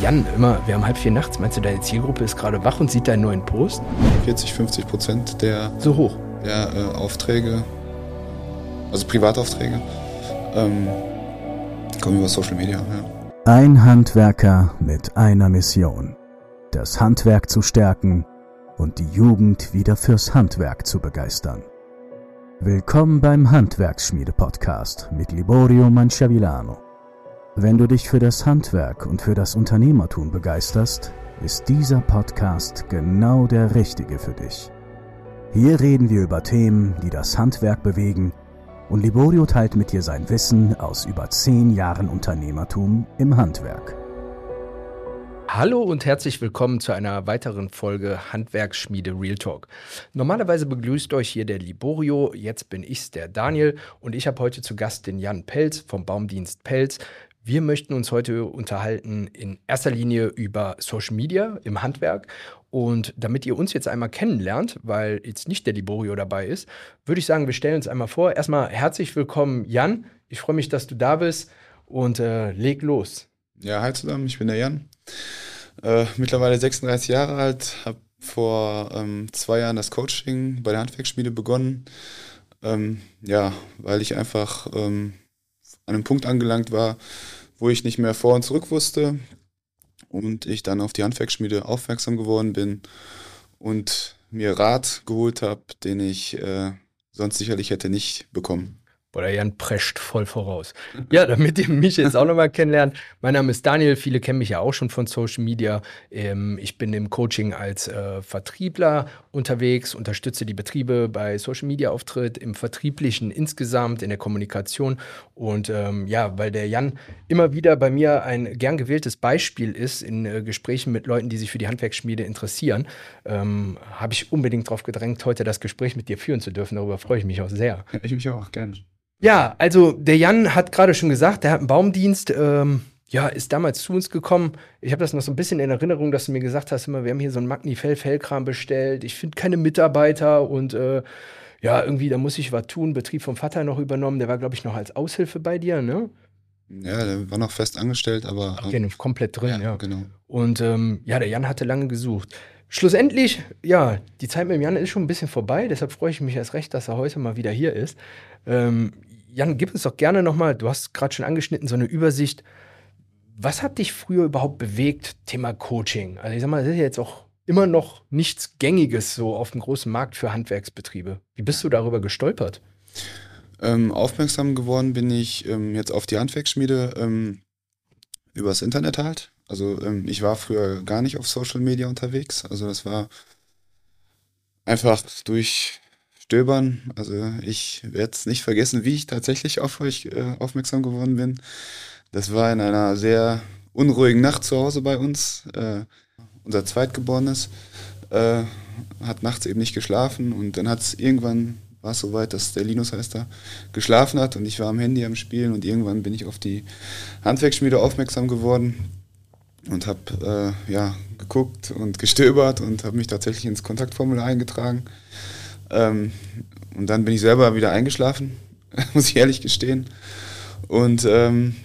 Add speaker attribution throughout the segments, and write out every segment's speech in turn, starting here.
Speaker 1: Jan, immer, wir haben halb vier nachts. Meinst du, deine Zielgruppe ist gerade wach und sieht deinen neuen Post?
Speaker 2: 40, 50 Prozent der,
Speaker 1: So hoch.
Speaker 2: der äh, Aufträge, also Privataufträge, ähm, kommen über Social Media. Ja.
Speaker 3: Ein Handwerker mit einer Mission. Das Handwerk zu stärken und die Jugend wieder fürs Handwerk zu begeistern. Willkommen beim Handwerksschmiede-Podcast mit Liborio Manciavillano. Wenn du dich für das Handwerk und für das Unternehmertum begeisterst, ist dieser Podcast genau der richtige für dich. Hier reden wir über Themen, die das Handwerk bewegen und Liborio teilt mit dir sein Wissen aus über zehn Jahren Unternehmertum im Handwerk.
Speaker 1: Hallo und herzlich willkommen zu einer weiteren Folge Handwerksschmiede Real Talk. Normalerweise begrüßt euch hier der Liborio, jetzt bin ich's, der Daniel, und ich habe heute zu Gast den Jan Pelz vom Baumdienst Pelz. Wir möchten uns heute unterhalten in erster Linie über Social Media im Handwerk. Und damit ihr uns jetzt einmal kennenlernt, weil jetzt nicht der Liborio dabei ist, würde ich sagen, wir stellen uns einmal vor. Erstmal herzlich willkommen, Jan. Ich freue mich, dass du da bist und äh, leg los.
Speaker 2: ja, hi zusammen, ich bin der Jan. Äh, mittlerweile 36 Jahre alt, habe vor ähm, zwei Jahren das Coaching bei der Handwerksschmiede begonnen. Ähm, ja, weil ich einfach ähm, an einem Punkt angelangt war, wo ich nicht mehr vor und zurück wusste und ich dann auf die Handwerksschmiede aufmerksam geworden bin und mir Rat geholt habe, den ich äh, sonst sicherlich hätte nicht bekommen.
Speaker 1: Boah, der Jan prescht voll voraus. Ja, damit ihr mich jetzt auch nochmal kennenlernt. Mein Name ist Daniel, viele kennen mich ja auch schon von Social Media. Ähm, ich bin im Coaching als äh, Vertriebler unterwegs, unterstütze die Betriebe bei Social Media Auftritt, im Vertrieblichen insgesamt, in der Kommunikation. Und ähm, ja, weil der Jan immer wieder bei mir ein gern gewähltes Beispiel ist in äh, Gesprächen mit Leuten, die sich für die Handwerksschmiede interessieren, ähm, habe ich unbedingt darauf gedrängt, heute das Gespräch mit dir führen zu dürfen. Darüber freue ich mich auch sehr.
Speaker 2: Ich mich auch, gerne.
Speaker 1: Ja, also der Jan hat gerade schon gesagt, der hat einen Baumdienst, ähm, ja, ist damals zu uns gekommen. Ich habe das noch so ein bisschen in Erinnerung, dass du mir gesagt hast, immer, wir haben hier so einen Magnifell-Fellkram bestellt. Ich finde keine Mitarbeiter und äh, ja, irgendwie, da muss ich was tun. Betrieb vom Vater noch übernommen. Der war, glaube ich, noch als Aushilfe bei dir, ne?
Speaker 2: Ja, der war noch fest angestellt, aber
Speaker 1: Ach, okay, komplett drin, ja.
Speaker 2: genau.
Speaker 1: Und ähm, ja, der Jan hatte lange gesucht. Schlussendlich, ja, die Zeit mit dem Jan ist schon ein bisschen vorbei, deshalb freue ich mich erst recht, dass er heute mal wieder hier ist. Ähm, Jan, gib uns doch gerne nochmal, du hast gerade schon angeschnitten, so eine Übersicht. Was hat dich früher überhaupt bewegt, Thema Coaching? Also ich sag mal, das ist ja jetzt auch immer noch nichts Gängiges so auf dem großen Markt für Handwerksbetriebe. Wie bist du darüber gestolpert?
Speaker 2: Ähm, aufmerksam geworden bin ich ähm, jetzt auf die Handwerksschmiede ähm, übers Internet halt. Also ähm, ich war früher gar nicht auf Social Media unterwegs. Also das war einfach durch Stöbern. Also ich werde es nicht vergessen, wie ich tatsächlich auf euch äh, aufmerksam geworden bin. Das war in einer sehr unruhigen Nacht zu Hause bei uns. Äh, unser Zweitgeborenes äh, hat nachts eben nicht geschlafen und dann hat es irgendwann war es soweit, dass der Linus heißt da, geschlafen hat und ich war am Handy am Spielen und irgendwann bin ich auf die Handwerksschmiede aufmerksam geworden und habe äh, ja, geguckt und gestöbert und habe mich tatsächlich ins Kontaktformular eingetragen. Ähm, und dann bin ich selber wieder eingeschlafen, muss ich ehrlich gestehen. Und ähm,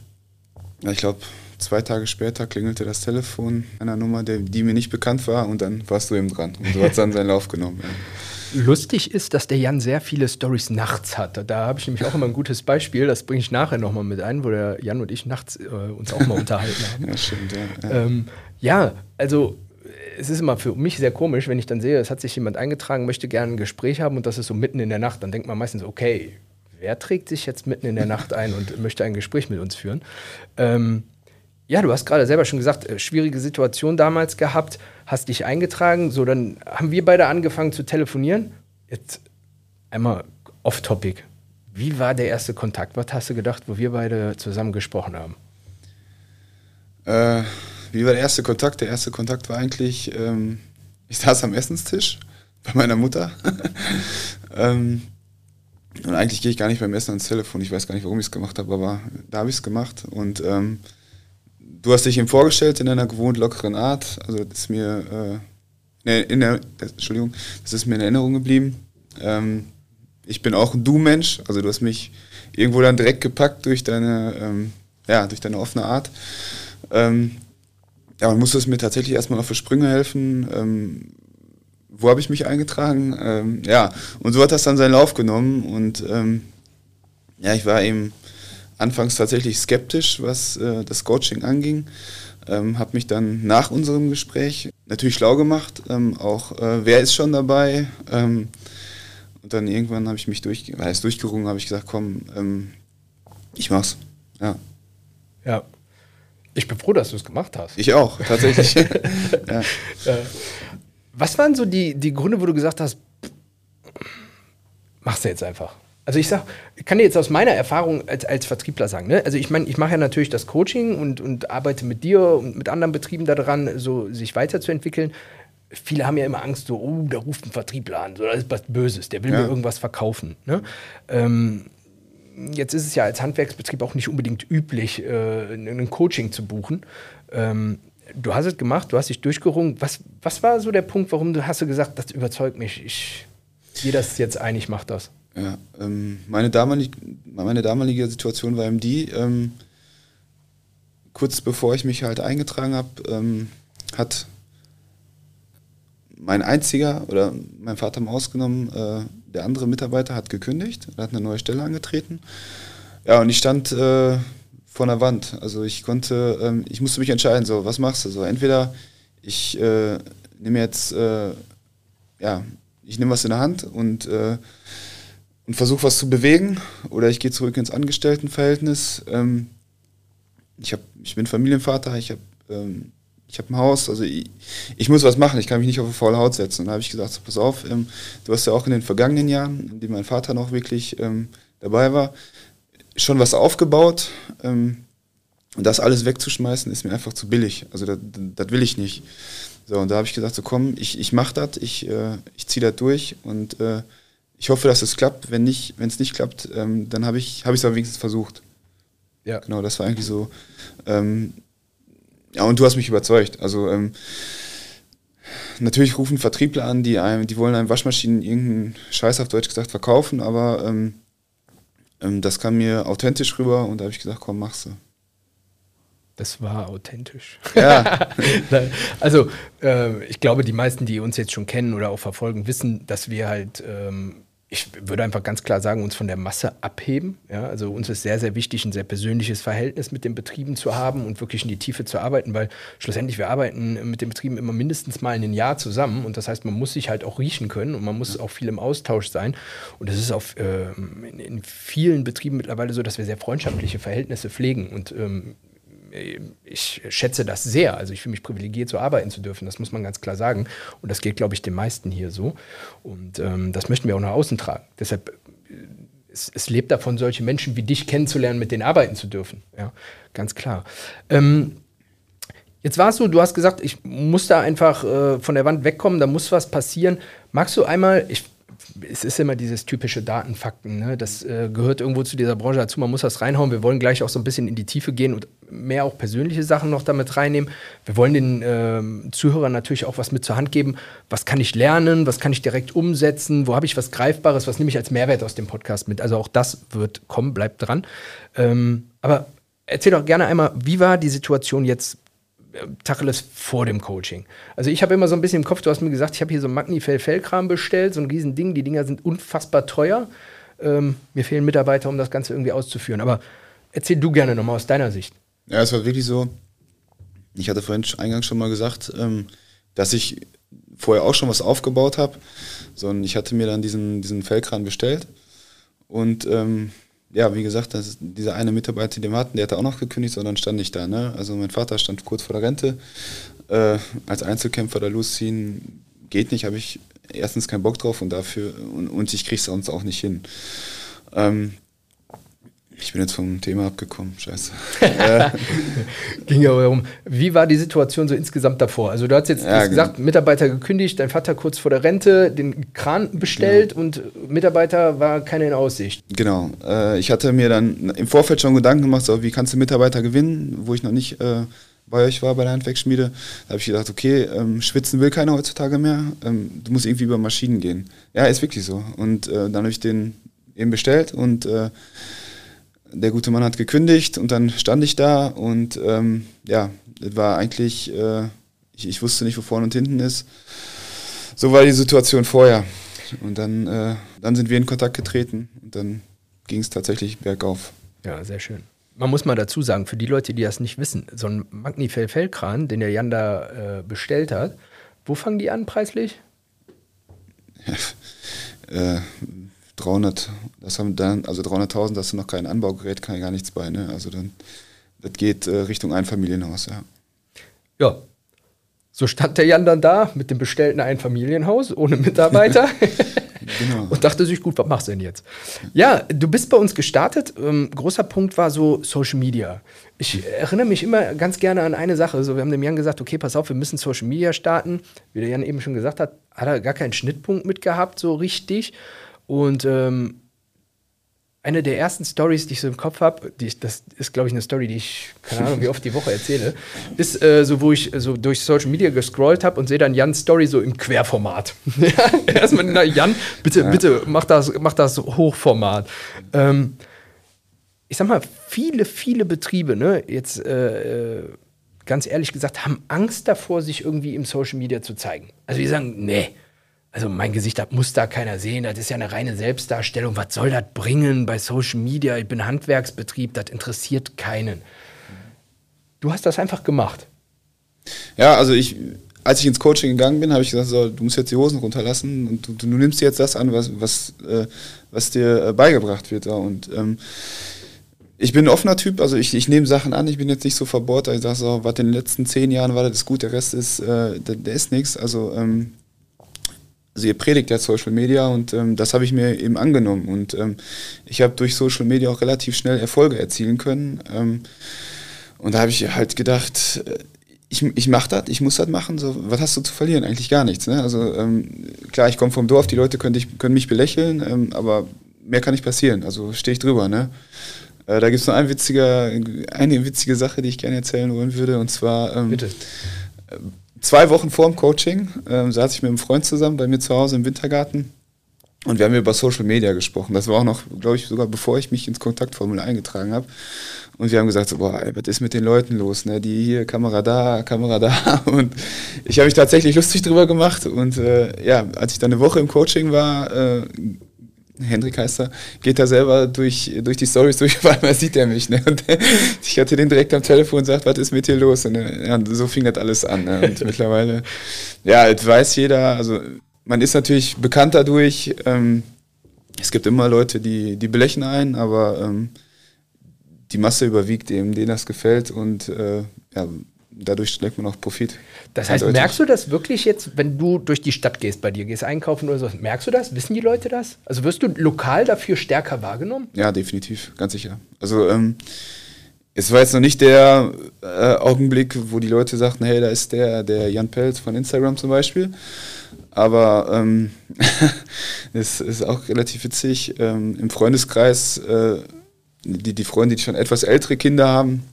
Speaker 2: ja, ich glaube, zwei Tage später klingelte das Telefon einer Nummer, der, die mir nicht bekannt war und dann warst du eben dran. Und du hast dann seinen Lauf genommen. Ja.
Speaker 1: Lustig ist, dass der Jan sehr viele Stories nachts hat. Da habe ich nämlich auch immer ein gutes Beispiel, das bringe ich nachher nochmal mit ein, wo der Jan und ich nachts äh, uns auch mal unterhalten haben.
Speaker 2: Ja, stimmt, ja. Ja,
Speaker 1: Ähm, ja, also es ist immer für mich sehr komisch, wenn ich dann sehe, es hat sich jemand eingetragen, möchte gerne ein Gespräch haben und das ist so mitten in der Nacht. Dann denkt man meistens, okay, wer trägt sich jetzt mitten in der Nacht ein und möchte ein Gespräch mit uns führen? Ähm, ja, du hast gerade selber schon gesagt, äh, schwierige Situation damals gehabt, hast dich eingetragen. So, dann haben wir beide angefangen zu telefonieren. Jetzt einmal off-topic. Wie war der erste Kontakt? Was hast du gedacht, wo wir beide zusammen gesprochen haben?
Speaker 2: Äh, wie war der erste Kontakt? Der erste Kontakt war eigentlich, ähm, ich saß am Essenstisch bei meiner Mutter. ähm, und eigentlich gehe ich gar nicht beim Essen ans Telefon. Ich weiß gar nicht, warum ich es gemacht habe, aber da habe ich es gemacht. Und ähm, du hast dich ihm vorgestellt in einer gewohnt lockeren Art. Also das ist mir, äh, ne, in der, Entschuldigung, das ist mir in Erinnerung geblieben. Ähm, ich bin auch ein Du-Mensch. Also du hast mich irgendwo dann direkt gepackt durch deine, ähm, ja, durch deine offene Art. Ähm, ja, man musste es mir tatsächlich erstmal auf die Sprünge helfen. Ähm, wo habe ich mich eingetragen? Ähm, ja, und so hat das dann seinen Lauf genommen. Und ähm, ja, ich war eben anfangs tatsächlich skeptisch, was äh, das Coaching anging. Ähm, habe mich dann nach unserem Gespräch natürlich schlau gemacht, ähm, auch äh, wer ist schon dabei. Ähm, und dann irgendwann habe ich mich durch, heißt durchgerungen, habe ich gesagt, komm, ähm, ich mach's. Ja.
Speaker 1: Ja. Ich bin froh, dass du es gemacht hast.
Speaker 2: Ich auch, tatsächlich.
Speaker 1: ja. Was waren so die, die Gründe, wo du gesagt hast, machst du jetzt einfach? Also ich sag, ich kann dir jetzt aus meiner Erfahrung als, als Vertriebler sagen, ne? also ich meine, ich mache ja natürlich das Coaching und, und arbeite mit dir und mit anderen Betrieben daran, so sich weiterzuentwickeln. Viele haben ja immer Angst, so, oh, da ruft ein Vertriebler an, so, das ist was Böses, der will ja. mir irgendwas verkaufen. Ne? Ähm, jetzt ist es ja als Handwerksbetrieb auch nicht unbedingt üblich, äh, ein Coaching zu buchen. Ähm, du hast es gemacht, du hast dich durchgerungen. Was, was war so der Punkt, warum du hast du gesagt, das überzeugt mich, ich gehe das jetzt ein, ich mache das?
Speaker 2: Ja, ähm, meine, damalige, meine damalige Situation war eben die, ähm, kurz bevor ich mich halt eingetragen habe, ähm, hat mein einziger oder mein Vater mal ausgenommen, äh, der andere Mitarbeiter hat gekündigt, hat eine neue Stelle angetreten. Ja, und ich stand äh, vor einer Wand. Also ich konnte, ähm, ich musste mich entscheiden, so, was machst du? So, entweder ich äh, nehme jetzt, äh, ja, ich nehme was in der Hand und äh, und versuche was zu bewegen oder ich gehe zurück ins Angestelltenverhältnis. Ähm, ich, hab, ich bin Familienvater, ich habe ähm, ich hab ein Haus, also ich, ich, muss was machen, ich kann mich nicht auf eine faule Haut setzen. Und da habe ich gesagt, so, pass auf, ähm, du hast ja auch in den vergangenen Jahren, in denen mein Vater noch wirklich ähm, dabei war, schon was aufgebaut. Ähm, und das alles wegzuschmeißen, ist mir einfach zu billig. Also das, das will ich nicht. So, und da habe ich gesagt, so komm, ich, ich mache das, ich, äh, ich ziehe das durch und äh, ich hoffe, dass es klappt. Wenn nicht, wenn es nicht klappt, ähm, dann habe ich habe ich es aber wenigstens versucht. Ja. Genau, das war eigentlich so. Ähm, ja, und du hast mich überzeugt. Also ähm, natürlich rufen Vertriebler an, die einem, die wollen einem Waschmaschinen irgendeinen Scheiß auf Deutsch gesagt verkaufen, aber ähm, ähm, das kam mir authentisch rüber und da habe ich gesagt, komm, mach's.
Speaker 1: Das war authentisch. Ja. also äh, ich glaube, die meisten, die uns jetzt schon kennen oder auch verfolgen, wissen, dass wir halt ähm, ich würde einfach ganz klar sagen, uns von der Masse abheben. Ja, also uns ist sehr, sehr wichtig, ein sehr persönliches Verhältnis mit den Betrieben zu haben und wirklich in die Tiefe zu arbeiten, weil schlussendlich wir arbeiten mit den Betrieben immer mindestens mal in ein Jahr zusammen und das heißt, man muss sich halt auch riechen können und man muss auch viel im Austausch sein. Und es ist auf, äh, in, in, vielen Betrieben mittlerweile so, dass wir sehr freundschaftliche Verhältnisse pflegen und ähm, ich schätze das sehr. Also ich fühle mich privilegiert, so arbeiten zu dürfen. Das muss man ganz klar sagen. Und das geht, glaube ich, den meisten hier so. Und ähm, das möchten wir auch nach außen tragen. Deshalb, äh, es, es, lebt davon, solche Menschen wie dich kennenzulernen, mit denen arbeiten zu dürfen. Ja, ganz klar. Ähm, Jetzt war es so, du hast gesagt, ich muss da einfach äh, von der Wand wegkommen, da muss was passieren. Magst du einmal, ich es ist immer dieses typische Datenfakten. Ne? Das äh, gehört irgendwo zu dieser Branche dazu. Man muss das reinhauen. Wir wollen gleich auch so ein bisschen in die Tiefe gehen und mehr auch persönliche Sachen noch damit reinnehmen. Wir wollen den äh, Zuhörern natürlich auch was mit zur Hand geben. Was kann ich lernen? Was kann ich direkt umsetzen? Wo habe ich was Greifbares? Was nehme ich als Mehrwert aus dem Podcast mit? Also auch das wird kommen. Bleibt dran. Ähm, aber erzähl doch gerne einmal, wie war die Situation jetzt Tacheles vor dem Coaching. Also ich habe immer so ein bisschen im Kopf, du hast mir gesagt, ich habe hier so ein Magnifell-Fellkram bestellt, so ein riesen Ding, die Dinger sind unfassbar teuer. Ähm, mir fehlen Mitarbeiter, um das Ganze irgendwie auszuführen. Aber erzähl du gerne nochmal aus deiner Sicht.
Speaker 2: Ja, es war wirklich so, ich hatte vorhin eingangs schon mal gesagt, ähm, dass ich vorher auch schon was aufgebaut habe, sondern ich hatte mir dann diesen, diesen Fellkran bestellt und ähm, ja, wie gesagt, das dieser eine Mitarbeiter, den wir hatten, der hatte auch noch gekündigt, sondern stand nicht da. Ne? Also mein Vater stand kurz vor der Rente. Äh, als Einzelkämpfer da losziehen geht nicht, habe ich erstens keinen Bock drauf und dafür und, und ich kriege es sonst auch nicht hin. Ähm, ich bin jetzt vom Thema abgekommen, scheiße.
Speaker 1: Ging ja darum, wie war die Situation so insgesamt davor? Also du hast jetzt ja, gesagt, genau. Mitarbeiter gekündigt, dein Vater kurz vor der Rente, den Kran bestellt genau. und Mitarbeiter war keine in Aussicht.
Speaker 2: Genau. Äh, ich hatte mir dann im Vorfeld schon Gedanken gemacht, so, wie kannst du Mitarbeiter gewinnen, wo ich noch nicht äh, bei euch war, bei der Handwerksschmiede. Da habe ich gedacht, okay, ähm, schwitzen will keiner heutzutage mehr, ähm, du musst irgendwie über Maschinen gehen. Ja, ist wirklich so. Und äh, dann habe ich den eben bestellt und äh, der gute Mann hat gekündigt und dann stand ich da und ähm, ja, es war eigentlich, äh, ich, ich wusste nicht, wo vorne und hinten ist. So war die Situation vorher. Und dann, äh, dann sind wir in Kontakt getreten und dann ging es tatsächlich bergauf.
Speaker 1: Ja, sehr schön. Man muss mal dazu sagen, für die Leute, die das nicht wissen, so ein Magnifell-Fellkran, den der Jan da äh, bestellt hat, wo fangen die an preislich?
Speaker 2: äh, 300, das haben dann, also 300.000, das ist noch kein Anbaugerät, kann ja gar nichts bei, ne? Also dann, das geht äh, Richtung Einfamilienhaus, ja.
Speaker 1: Ja. So stand der Jan dann da mit dem bestellten Einfamilienhaus ohne Mitarbeiter. Genau. Und dachte sich, gut, was machst du denn jetzt? Ja, du bist bei uns gestartet. Ähm, großer Punkt war so Social Media. Ich erinnere mich immer ganz gerne an eine Sache. So, wir haben dem Jan gesagt, okay, pass auf, wir müssen Social Media starten. Wie der Jan eben schon gesagt hat, hat er gar keinen Schnittpunkt mitgehabt, so richtig. Und ähm, eine der ersten Stories, die ich so im Kopf habe, das ist, glaube ich, eine Story, die ich, keine Ahnung, wie oft die Woche erzähle, ist äh, so, wo ich so durch Social Media gescrollt habe und sehe dann Jans Story so im Querformat. Erstmal, na, Jan, bitte, ja. bitte, mach das, mach das Hochformat. Ähm, ich sag mal, viele, viele Betriebe, ne, jetzt äh, äh ganz ehrlich gesagt, haben Angst davor, sich irgendwie im Social Media zu zeigen. Also die sagen, nee, also mein Gesicht das muss da keiner sehen, das ist ja eine reine Selbstdarstellung. Was soll das bringen bei Social Media? Ich bin Handwerksbetrieb, das interessiert keinen. Du hast das einfach gemacht.
Speaker 2: Ja, also ich, als ich ins Coaching gegangen bin, habe ich gesagt, so, du musst jetzt die Hosen runterlassen und du, du nimmst jetzt das an, was, was, äh, was dir äh, beigebracht wird. Ja. Und ähm, ich bin ein offener Typ, also ich, ich nehme Sachen an, ich bin jetzt nicht so verbohrt, ich sage so, was in den letzten zehn Jahren war, das ist gut, der Rest ist, äh, der, der, ist nichts. Also ähm, also ihr predigt ja Social Media und ähm, das habe ich mir eben angenommen. Und ähm, ich habe durch Social Media auch relativ schnell Erfolge erzielen können. Ähm, und da habe ich halt gedacht, äh, ich, ich mache das, ich muss das machen. So, was hast du zu verlieren? Eigentlich gar nichts. Ne? Also ähm, klar, ich komme vom Dorf, die Leute können, dich, können mich belächeln, ähm, aber mehr kann nicht passieren. Also stehe ich drüber. Ne? Äh, da gibt es noch ein witziger, eine witzige Sache, die ich gerne erzählen wollen würde. Und zwar ähm,
Speaker 1: Bitte.
Speaker 2: Zwei Wochen vor dem Coaching ähm, saß ich mit einem Freund zusammen bei mir zu Hause im Wintergarten und wir haben über Social Media gesprochen. Das war auch noch, glaube ich, sogar bevor ich mich ins Kontaktformular eingetragen habe. Und wir haben gesagt, so, boah, ey, was ist mit den Leuten los? Ne? Die hier, Kamera da, Kamera da. Und ich habe mich tatsächlich lustig drüber gemacht. Und äh, ja, als ich dann eine Woche im Coaching war, äh, Hendrik heißt er, geht da selber durch, durch die Stories durch, auf einmal sieht er mich. Ne? Und ich hatte den direkt am Telefon und sagt, was ist mit dir los? Und ja, so fing das alles an. Ne? Und mittlerweile, ja, das weiß jeder, also man ist natürlich bekannt dadurch. Ähm, es gibt immer Leute, die, die belächeln einen, aber ähm, die Masse überwiegt eben, denen das gefällt und äh, ja, dadurch schlägt man auch Profit.
Speaker 1: Das heißt, merkst du das wirklich jetzt, wenn du durch die Stadt gehst, bei dir gehst einkaufen oder so, merkst du das? Wissen die Leute das? Also wirst du lokal dafür stärker wahrgenommen?
Speaker 2: Ja, definitiv, ganz sicher. Also ähm, es war jetzt noch nicht der äh, Augenblick, wo die Leute sagten, hey, da ist der, der Jan Pelz von Instagram zum Beispiel. Aber ähm, es ist auch relativ witzig. Ähm, Im Freundeskreis, äh, die, die Freunde, die schon etwas ältere Kinder haben,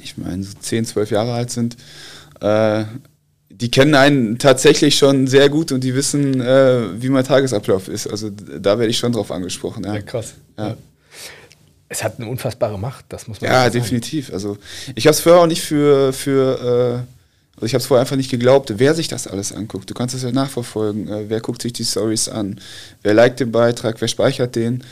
Speaker 2: ich meine, so 10, 12 Jahre alt sind, äh, die kennen einen tatsächlich schon sehr gut und die wissen, äh, wie mein Tagesablauf ist. Also da werde ich schon drauf angesprochen. Ja,
Speaker 1: ja krass. Ja. Es hat eine unfassbare Macht, das muss man
Speaker 2: Ja, definitiv. Also ich habe es vorher auch nicht für, für äh, also ich habe es vorher einfach nicht geglaubt, wer sich das alles anguckt. Du kannst es ja nachverfolgen. Äh, wer guckt sich die Stories an? Wer liked den Beitrag? Wer speichert den?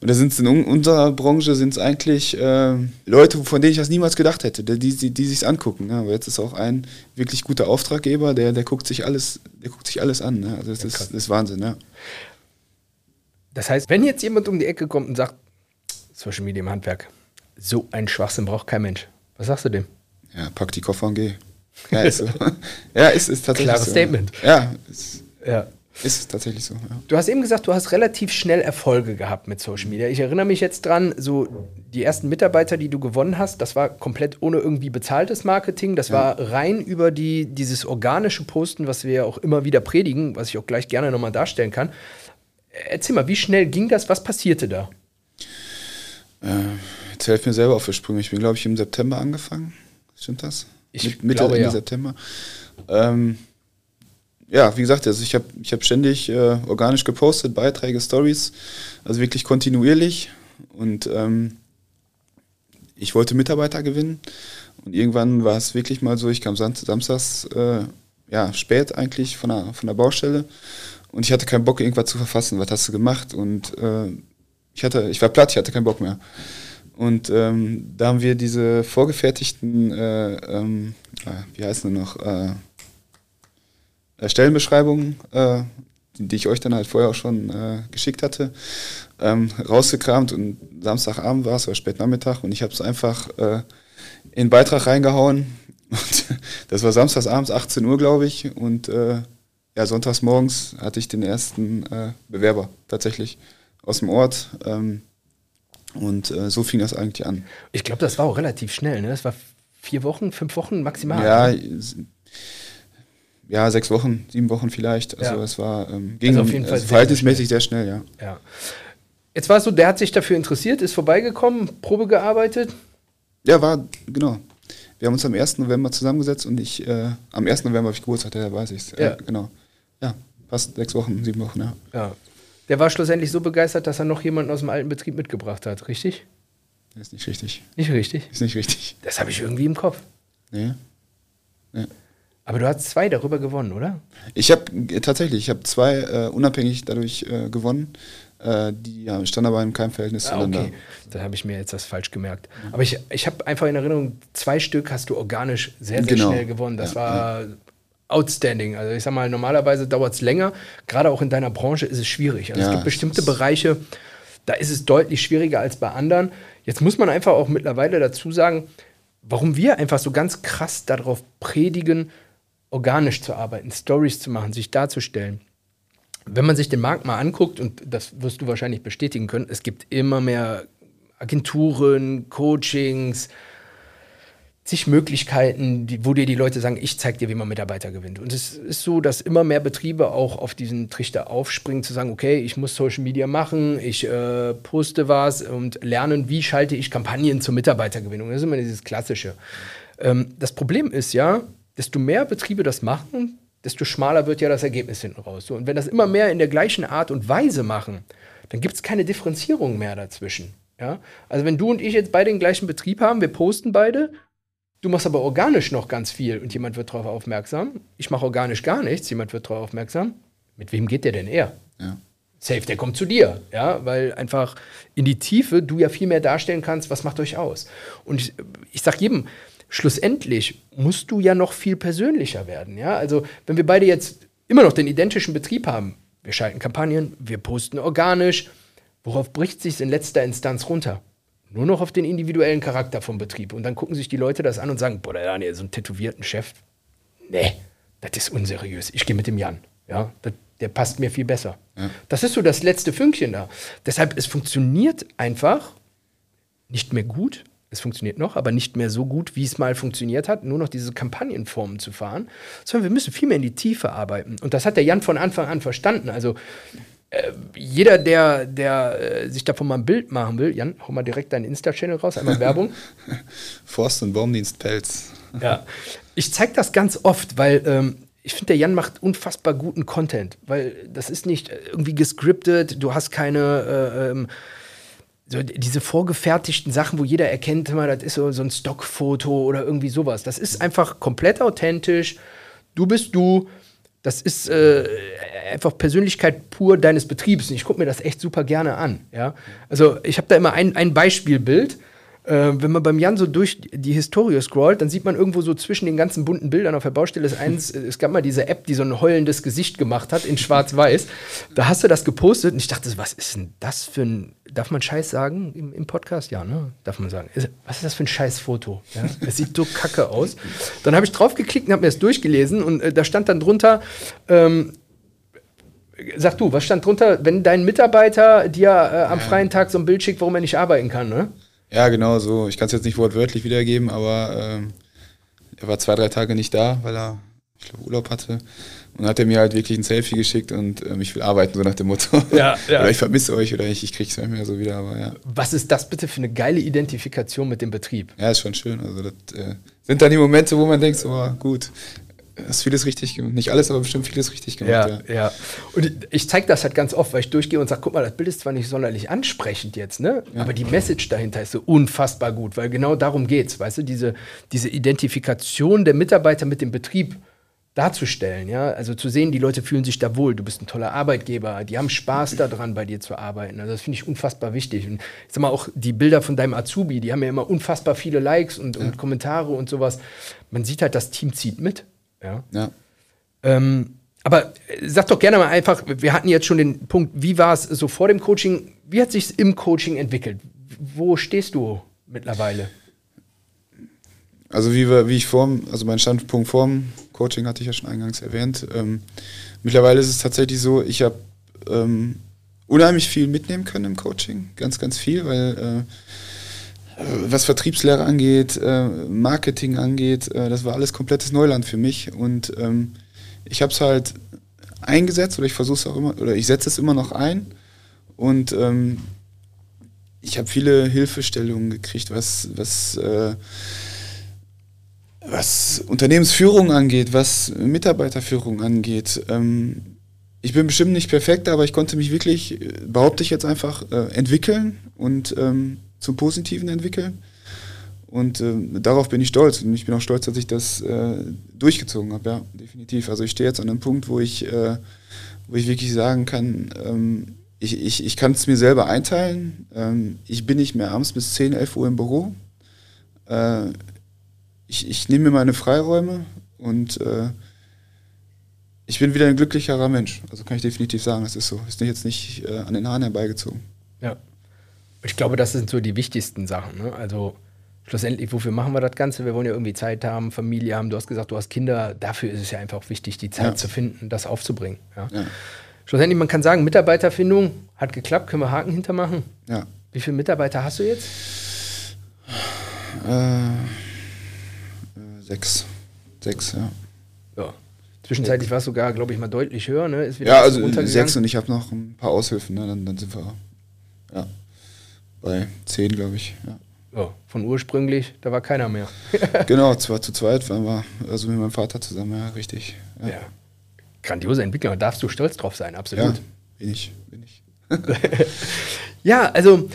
Speaker 2: Und da sind es in unserer Branche sind es eigentlich äh, Leute, von denen ich das niemals gedacht hätte, die, die, die sich angucken. Ja. Aber jetzt ist auch ein wirklich guter Auftraggeber, der, der guckt sich alles, der guckt sich alles an. Ja. Also das, ist, das ist Wahnsinn, ja.
Speaker 1: Das heißt, wenn jetzt jemand um die Ecke kommt und sagt, Social Media im Handwerk, so ein Schwachsinn braucht kein Mensch. Was sagst du dem?
Speaker 2: Ja, pack die Koffer und geh. Ja, ist so. ja, ist, ist tatsächlich
Speaker 1: Klares
Speaker 2: so.
Speaker 1: Statement.
Speaker 2: Ja, ist, ja. Ist tatsächlich so, ja.
Speaker 1: Du hast eben gesagt, du hast relativ schnell Erfolge gehabt mit Social Media. Ich erinnere mich jetzt dran, so die ersten Mitarbeiter, die du gewonnen hast, das war komplett ohne irgendwie bezahltes Marketing. Das ja. war rein über die, dieses organische Posten, was wir ja auch immer wieder predigen, was ich auch gleich gerne nochmal darstellen kann. Erzähl mal, wie schnell ging das? Was passierte da?
Speaker 2: Äh, jetzt helf mir selber auf die Sprünge. Ich bin, glaube ich, im September angefangen. Stimmt das?
Speaker 1: Ich Mit, Mitte, glaube, Ende ja.
Speaker 2: September. Ähm, ja, wie gesagt, also ich habe ich hab ständig äh, organisch gepostet, Beiträge, Stories, also wirklich kontinuierlich. Und ähm, ich wollte Mitarbeiter gewinnen. Und irgendwann war es wirklich mal so, ich kam samstags äh, ja, spät eigentlich von der, von der Baustelle und ich hatte keinen Bock, irgendwas zu verfassen. Was hast du gemacht? Und äh, ich hatte, ich war platt, ich hatte keinen Bock mehr. Und ähm, da haben wir diese vorgefertigten, äh, ähm, ah, wie heißen die noch, äh, Stellenbeschreibungen, äh, die ich euch dann halt vorher auch schon äh, geschickt hatte, ähm, rausgekramt und Samstagabend war es oder spät Nachmittag und ich habe es einfach äh, in den Beitrag reingehauen. Und das war samstagsabends 18 Uhr, glaube ich. Und äh, ja, sonntags morgens hatte ich den ersten äh, Bewerber tatsächlich aus dem Ort. Ähm, und äh, so fing das eigentlich an.
Speaker 1: Ich glaube, das war auch relativ schnell, ne? Das war vier Wochen, fünf Wochen maximal.
Speaker 2: Ja, ja, sechs Wochen, sieben Wochen vielleicht. Also ja. es war ähm, ging also auf jeden Fall also verhältnismäßig sehr schnell, ja.
Speaker 1: ja. Jetzt war es so, der hat sich dafür interessiert, ist vorbeigekommen, Probe gearbeitet.
Speaker 2: Ja, war, genau. Wir haben uns am 1. November zusammengesetzt und ich, äh, am 1. November habe ich Geburtstag, da weiß ich es. Ja. Äh, genau. Ja, fast sechs Wochen, sieben Wochen, ja.
Speaker 1: Ja. Der war schlussendlich so begeistert, dass er noch jemanden aus dem alten Betrieb mitgebracht hat, richtig?
Speaker 2: Das ist nicht richtig.
Speaker 1: Nicht richtig?
Speaker 2: Ist nicht richtig.
Speaker 1: Das habe ich irgendwie im Kopf.
Speaker 2: Nee.
Speaker 1: nee. Aber du hast zwei darüber gewonnen, oder?
Speaker 2: Ich habe äh, tatsächlich, ich habe zwei äh, unabhängig dadurch äh, gewonnen. Äh, die ja, standen aber in keinem Verhältnis
Speaker 1: ah, zueinander. Okay, da habe ich mir jetzt das falsch gemerkt. Aber ich, ich habe einfach in Erinnerung, zwei Stück hast du organisch sehr, sehr genau. schnell gewonnen. Das ja, war ja. outstanding. Also ich sag mal, normalerweise dauert es länger. Gerade auch in deiner Branche ist es schwierig. Also ja, es gibt bestimmte Bereiche, da ist es deutlich schwieriger als bei anderen. Jetzt muss man einfach auch mittlerweile dazu sagen, warum wir einfach so ganz krass darauf predigen, organisch zu arbeiten, Stories zu machen, sich darzustellen. Wenn man sich den Markt mal anguckt, und das wirst du wahrscheinlich bestätigen können, es gibt immer mehr Agenturen, Coachings, zig Möglichkeiten, die, wo dir die Leute sagen, ich zeig dir, wie man Mitarbeiter gewinnt. Und es ist so, dass immer mehr Betriebe auch auf diesen Trichter aufspringen, zu sagen, okay, ich muss Social Media machen, ich äh, poste was und lernen, wie schalte ich Kampagnen zur Mitarbeitergewinnung. Das ist immer dieses Klassische. Ähm, das Problem ist ja, desto mehr Betriebe das machen, desto schmaler wird ja das Ergebnis hinten raus. So, und wenn das immer mehr in der gleichen Art und Weise machen, dann gibt es keine Differenzierung mehr dazwischen. Ja? Also wenn du und ich jetzt beide den gleichen Betrieb haben, wir posten beide, du machst aber organisch noch ganz viel und jemand wird darauf aufmerksam. Ich mache organisch gar nichts, jemand wird darauf aufmerksam. Mit wem geht der denn eher? Ja. Safe, der kommt zu dir, ja, weil einfach in die Tiefe du ja viel mehr darstellen kannst, was macht euch aus. Und ich, ich sag jedem, schlussendlich musst du ja noch viel persönlicher werden. Ja? Also, wenn wir beide jetzt immer noch den identischen Betrieb haben, wir schalten Kampagnen, wir posten organisch, worauf bricht sich in letzter Instanz runter? Nur noch auf den individuellen Charakter vom Betrieb. Und dann gucken sich die Leute das an und sagen: Boah, der Daniel, so einen tätowierten Chef, nee, das ist unseriös. Ich gehe mit dem Jan. Ja, das, der passt mir viel besser. Ja. Das ist so das letzte Fünkchen da. Deshalb, es funktioniert einfach nicht mehr gut, es funktioniert noch, aber nicht mehr so gut, wie es mal funktioniert hat, nur noch diese Kampagnenformen zu fahren, sondern wir müssen viel mehr in die Tiefe arbeiten. Und das hat der Jan von Anfang an verstanden. Also äh, jeder, der, der äh, sich davon mal ein Bild machen will, Jan, hol mal direkt deinen Insta-Channel raus, einmal Werbung.
Speaker 2: Forst- und Baumdienst Pelz.
Speaker 1: ja, ich zeige das ganz oft, weil ähm, ich finde, der Jan macht unfassbar guten Content, weil das ist nicht irgendwie gescriptet, du hast keine äh, ähm, so diese vorgefertigten Sachen, wo jeder erkennt, mal, das ist so, so ein Stockfoto oder irgendwie sowas. Das ist einfach komplett authentisch. Du bist du. Das ist äh, einfach Persönlichkeit pur deines Betriebs. Und ich gucke mir das echt super gerne an. Ja? Also ich habe da immer ein, ein Beispielbild äh, wenn man beim Jan so durch die Historie scrollt, dann sieht man irgendwo so zwischen den ganzen bunten Bildern auf der Baustelle ist eins, äh, es gab mal diese App, die so ein heulendes Gesicht gemacht hat in schwarz-weiß. Da hast du das gepostet und ich dachte, was ist denn das für ein, darf man Scheiß sagen im, im Podcast? Ja, ne? Darf man sagen. Was ist das für ein Scheißfoto? Ja? Es sieht so kacke aus. Dann habe ich draufgeklickt und habe mir das durchgelesen und äh, da stand dann drunter, ähm, Sag du, was stand drunter, wenn dein Mitarbeiter dir äh, am freien Tag so ein Bild schickt, warum er nicht arbeiten kann, ne?
Speaker 2: Ja, genau so. Ich kann es jetzt nicht wortwörtlich wiedergeben, aber ähm, er war zwei, drei Tage nicht da, weil er, ich glaube, Urlaub hatte. Und hat er mir halt wirklich ein Selfie geschickt und ähm, ich will arbeiten, so nach dem Motto. Ja, ja. oder ich vermisse euch oder ich, ich kriege es nicht mehr so wieder, aber ja.
Speaker 1: Was ist das bitte für eine geile Identifikation mit dem Betrieb?
Speaker 2: Ja, ist schon schön. Also das äh, sind dann die Momente, wo man denkt, so, oh, gut, hast vieles richtig gemacht. Nicht alles, aber bestimmt vieles richtig gemacht.
Speaker 1: Ja,
Speaker 2: Ja,
Speaker 1: ja. Und ich, ich zeige das halt ganz oft, weil ich durchgehe und sage, guck mal, das Bild ist zwar nicht sonderlich ansprechend jetzt, ne? Aber die Message dahinter ist so unfassbar gut, weil genau darum geht's, weißt du, diese, diese Identifikation der Mitarbeiter mit dem Betrieb darzustellen, ja, also zu sehen, die Leute fühlen sich da wohl, du bist ein toller Arbeitgeber, die haben Spaß daran, bei dir zu arbeiten. Also das finde ich unfassbar wichtig. Und ich sag mal auch die Bilder von deinem Azubi, die haben ja immer unfassbar viele Likes und, und Kommentare und sowas. Man sieht halt, das Team zieht mit, ja.
Speaker 2: ja.
Speaker 1: Ähm, aber äh, sag doch gerne mal einfach, wir hatten jetzt schon den Punkt, wie war es so vor dem Coaching, wie hat sich im Coaching entwickelt? Wo stehst du mittlerweile?
Speaker 2: Also wie, wir, wie ich vorm, also mein Standpunkt vorm Coaching hatte ich ja schon eingangs erwähnt. Ähm, mittlerweile ist es tatsächlich so, ich habe ähm, unheimlich viel mitnehmen können im Coaching, ganz, ganz viel, weil äh, was Vertriebslehre angeht, äh, Marketing angeht, äh, das war alles komplettes Neuland für mich. Und ähm, ich habe es halt eingesetzt oder ich versuche es auch immer oder ich setze es immer noch ein. Und ähm, ich habe viele Hilfestellungen gekriegt, was, was äh, was Unternehmensführung angeht, was Mitarbeiterführung angeht. Ähm, ich bin bestimmt nicht perfekt, aber ich konnte mich wirklich, äh, behaupte ich jetzt einfach, äh, entwickeln. Und ähm, zum Positiven entwickeln. Und ähm, darauf bin ich stolz. Und ich bin auch stolz, dass ich das äh, durchgezogen habe, ja, definitiv. Also ich stehe jetzt an einem Punkt, wo ich, äh, wo ich wirklich sagen kann, ähm, ich, ich, ich kann es mir selber einteilen. Ähm, ich bin nicht mehr abends bis 10, 11 Uhr im Büro. Äh, ich, ich nehme mir meine Freiräume und äh, ich bin wieder ein glücklicherer Mensch. Also kann ich definitiv sagen, das ist so. Ist jetzt nicht äh, an den Haaren herbeigezogen.
Speaker 1: Ja. Ich glaube, das sind so die wichtigsten Sachen. Ne? Also schlussendlich, wofür machen wir das Ganze? Wir wollen ja irgendwie Zeit haben, Familie haben. Du hast gesagt, du hast Kinder. Dafür ist es ja einfach wichtig, die Zeit
Speaker 2: Ja.
Speaker 1: zu finden, das aufzubringen. Ja?
Speaker 2: Ja.
Speaker 1: Schlussendlich, man kann sagen, Mitarbeiterfindung hat geklappt, können wir Haken hintermachen.
Speaker 2: Ja.
Speaker 1: Wie viele Mitarbeiter hast du jetzt?
Speaker 2: Äh, äh, sechs. Sechs, ja.
Speaker 1: Ja. Zwischenzeitlich war es sogar, glaube ich, mal deutlich höher. Ne?
Speaker 2: Ja, also
Speaker 1: runtergegangen.
Speaker 2: sechs und ich habe noch ein paar Aushilfen, ne? dann, dann sind wir bei zehn, glaube ich. Ja.
Speaker 1: Ja, von ursprünglich, da war keiner mehr.
Speaker 2: genau, zwar zu zweit waren wir, also mit meinem Vater zusammen, ja, richtig. Ja,
Speaker 1: Ja. Grandiose Entwicklung, da darfst du stolz drauf sein,
Speaker 2: ja
Speaker 1: absolut.
Speaker 2: bin ich, bin ich.
Speaker 1: Ja, also,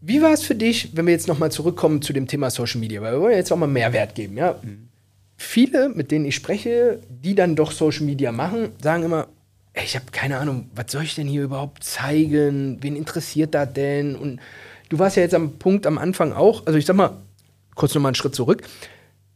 Speaker 1: wie war es für dich, wenn wir jetzt nochmal zurückkommen zu dem Thema Social Media? Weil wir wollen jetzt auch mal Mehrwert geben, ja. Viele, mit denen ich spreche, die dann doch Social Media machen, sagen immer, ich habe keine Ahnung, was soll ich denn hier überhaupt zeigen? Wen interessiert das denn? Und du warst ja jetzt am Punkt am Anfang auch, also ich sag mal, kurz nochmal einen Schritt zurück.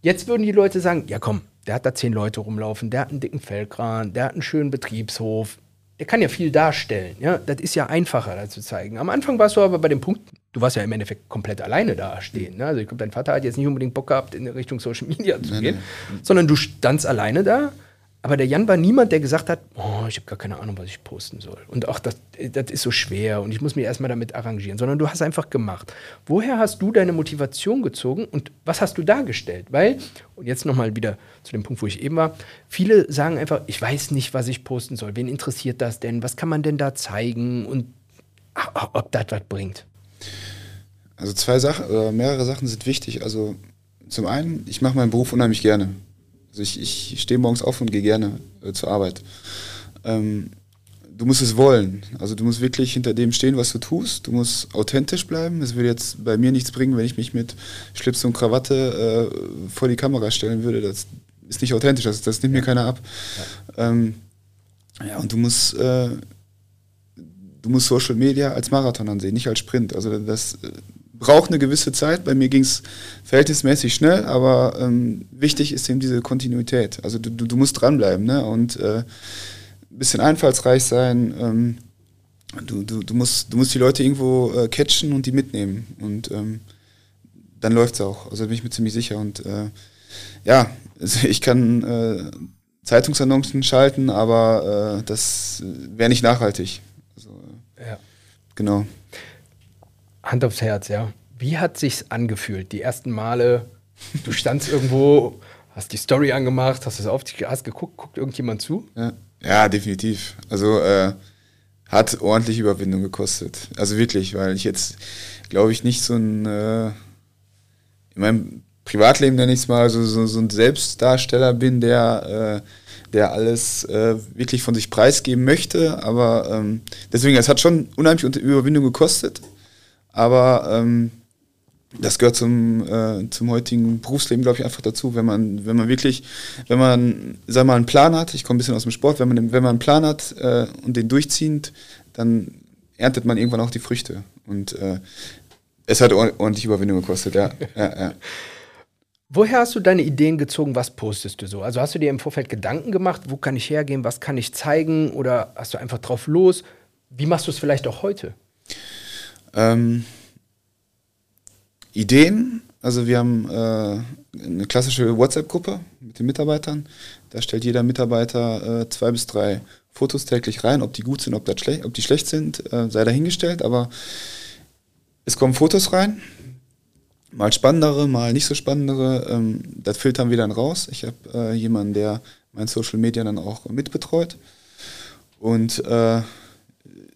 Speaker 1: Jetzt würden die Leute sagen, ja komm, der hat da zehn Leute rumlaufen, der hat einen dicken Fellkran, der hat einen schönen Betriebshof, der kann ja viel darstellen. Ja, das ist ja einfacher, da zu zeigen. Am Anfang warst du aber bei dem Punkt, du warst ja im Endeffekt komplett alleine dastehen. Ne? Also ich glaube, dein Vater hat jetzt nicht unbedingt Bock gehabt, in Richtung Social Media zu
Speaker 2: Nein,
Speaker 1: gehen, sondern du standst alleine da. Aber der Jan war niemand, der gesagt hat, oh, ich habe gar keine Ahnung, was ich posten soll. Und auch das, das ist so schwer und ich muss mich erstmal damit arrangieren, sondern du hast einfach gemacht. Woher hast du deine Motivation gezogen und was hast du dargestellt? Weil, und jetzt nochmal wieder zu dem Punkt, wo ich eben war, viele sagen einfach, ich weiß nicht, was ich posten soll. Wen interessiert das denn? Was kann man denn da zeigen und ach, ob das was bringt?
Speaker 2: Also zwei Sachen, oder mehrere Sachen sind wichtig. Also zum einen, ich mache meinen Beruf unheimlich gerne. Also ich, ich stehe morgens auf und gehe gerne äh, zur Arbeit. Ähm, du musst es wollen. Also du musst wirklich hinter dem stehen, was du tust. Du musst authentisch bleiben. Es würde jetzt bei mir nichts bringen, wenn ich mich mit Schlips und Krawatte äh, vor die Kamera stellen würde. Das ist nicht authentisch, das, das nimmt mir keiner ab. Ja, ähm, ja und du musst, äh, du musst Social Media als Marathon ansehen, nicht als Sprint. Also das braucht eine gewisse Zeit. Bei mir ging es verhältnismäßig schnell, aber ähm, wichtig ist eben diese Kontinuität. Also du, du, du musst dranbleiben ne? und äh, ein bisschen einfallsreich sein. Ähm, du, du, du, musst, du musst die Leute irgendwo äh, catchen und die mitnehmen. Und ähm, dann läuft es auch. Also da bin ich mir ziemlich sicher. Und äh, ja, also ich kann äh, Zeitungsannoncen schalten, aber äh, das wäre nicht nachhaltig. Also,
Speaker 1: Ja.
Speaker 2: Genau.
Speaker 1: Hand aufs Herz, ja. Wie hat sich's angefühlt? Die ersten Male, du standst irgendwo, hast die Story angemacht, hast es auf dich, hast geguckt, guckt irgendjemand zu?
Speaker 2: Ja, ja definitiv. Also äh, hat ordentlich Überwindung gekostet. Also wirklich, weil ich jetzt, glaube ich, nicht so ein äh, in meinem Privatleben nenne ich es mal, so, so, so ein Selbstdarsteller bin, der, äh, der alles äh, wirklich von sich preisgeben möchte. Aber ähm, deswegen, es hat schon unheimlich Überwindung gekostet. Aber ähm, das gehört zum, äh, zum heutigen Berufsleben, glaube ich, einfach dazu. Wenn man, wenn man wirklich, wenn man, sag mal, einen Plan hat, ich komme ein bisschen aus dem Sport, wenn man, wenn man einen Plan hat äh, und den durchzieht, dann erntet man irgendwann auch die Früchte. Und äh, es hat ordentlich Überwindung gekostet, ja. ja, ja.
Speaker 1: Woher hast du deine Ideen gezogen? Was postest du so? Also hast du dir im Vorfeld Gedanken gemacht, wo kann ich hergehen, was kann ich zeigen oder hast du einfach drauf los? Wie machst du es vielleicht auch heute?
Speaker 2: Ähm, Ideen, also wir haben äh, eine klassische WhatsApp-Gruppe mit den Mitarbeitern. Da stellt jeder Mitarbeiter äh, zwei bis drei Fotos täglich rein. Ob die gut sind, ob, das schlecht, ob die schlecht sind, äh, sei dahingestellt. Aber es kommen Fotos rein, mal spannendere, mal nicht so spannendere. Ähm, das filtern wir dann raus. Ich habe äh, jemanden, der mein Social Media dann auch mitbetreut. Und äh,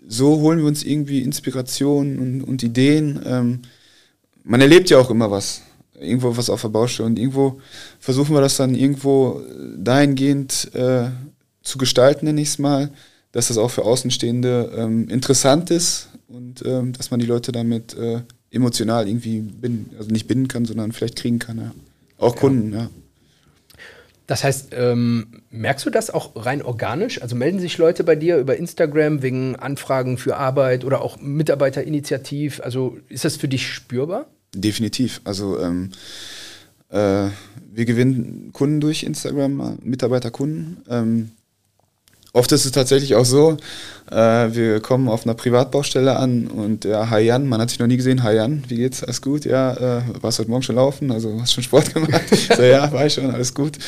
Speaker 2: so holen wir uns irgendwie Inspiration und, und Ideen. Ähm, man erlebt ja auch immer was. Irgendwo was auf der Baustelle. Und irgendwo versuchen wir das dann irgendwo dahingehend äh, zu gestalten, nenne ich es mal, dass das auch für Außenstehende ähm, interessant ist und ähm, dass man die Leute damit äh, emotional irgendwie binden, also nicht binden kann, sondern vielleicht kriegen kann. Ja. Auch ja. Kunden, ja.
Speaker 1: Das heißt, ähm, merkst du das auch rein organisch? Also melden sich Leute bei dir über Instagram wegen Anfragen für Arbeit oder auch Mitarbeiterinitiativ? Also ist das für dich spürbar?
Speaker 2: Definitiv. Also ähm, äh, wir gewinnen Kunden durch Instagram, Mitarbeiterkunden. Ähm, Oft ist es tatsächlich auch so, äh, wir kommen auf einer Privatbaustelle an und ja, hi Jan, man hat sich noch nie gesehen, hi Jan, wie geht's, alles gut? Ja, äh, warst heute Morgen schon laufen, also hast schon Sport gemacht? so, ja, war ich schon, alles gut.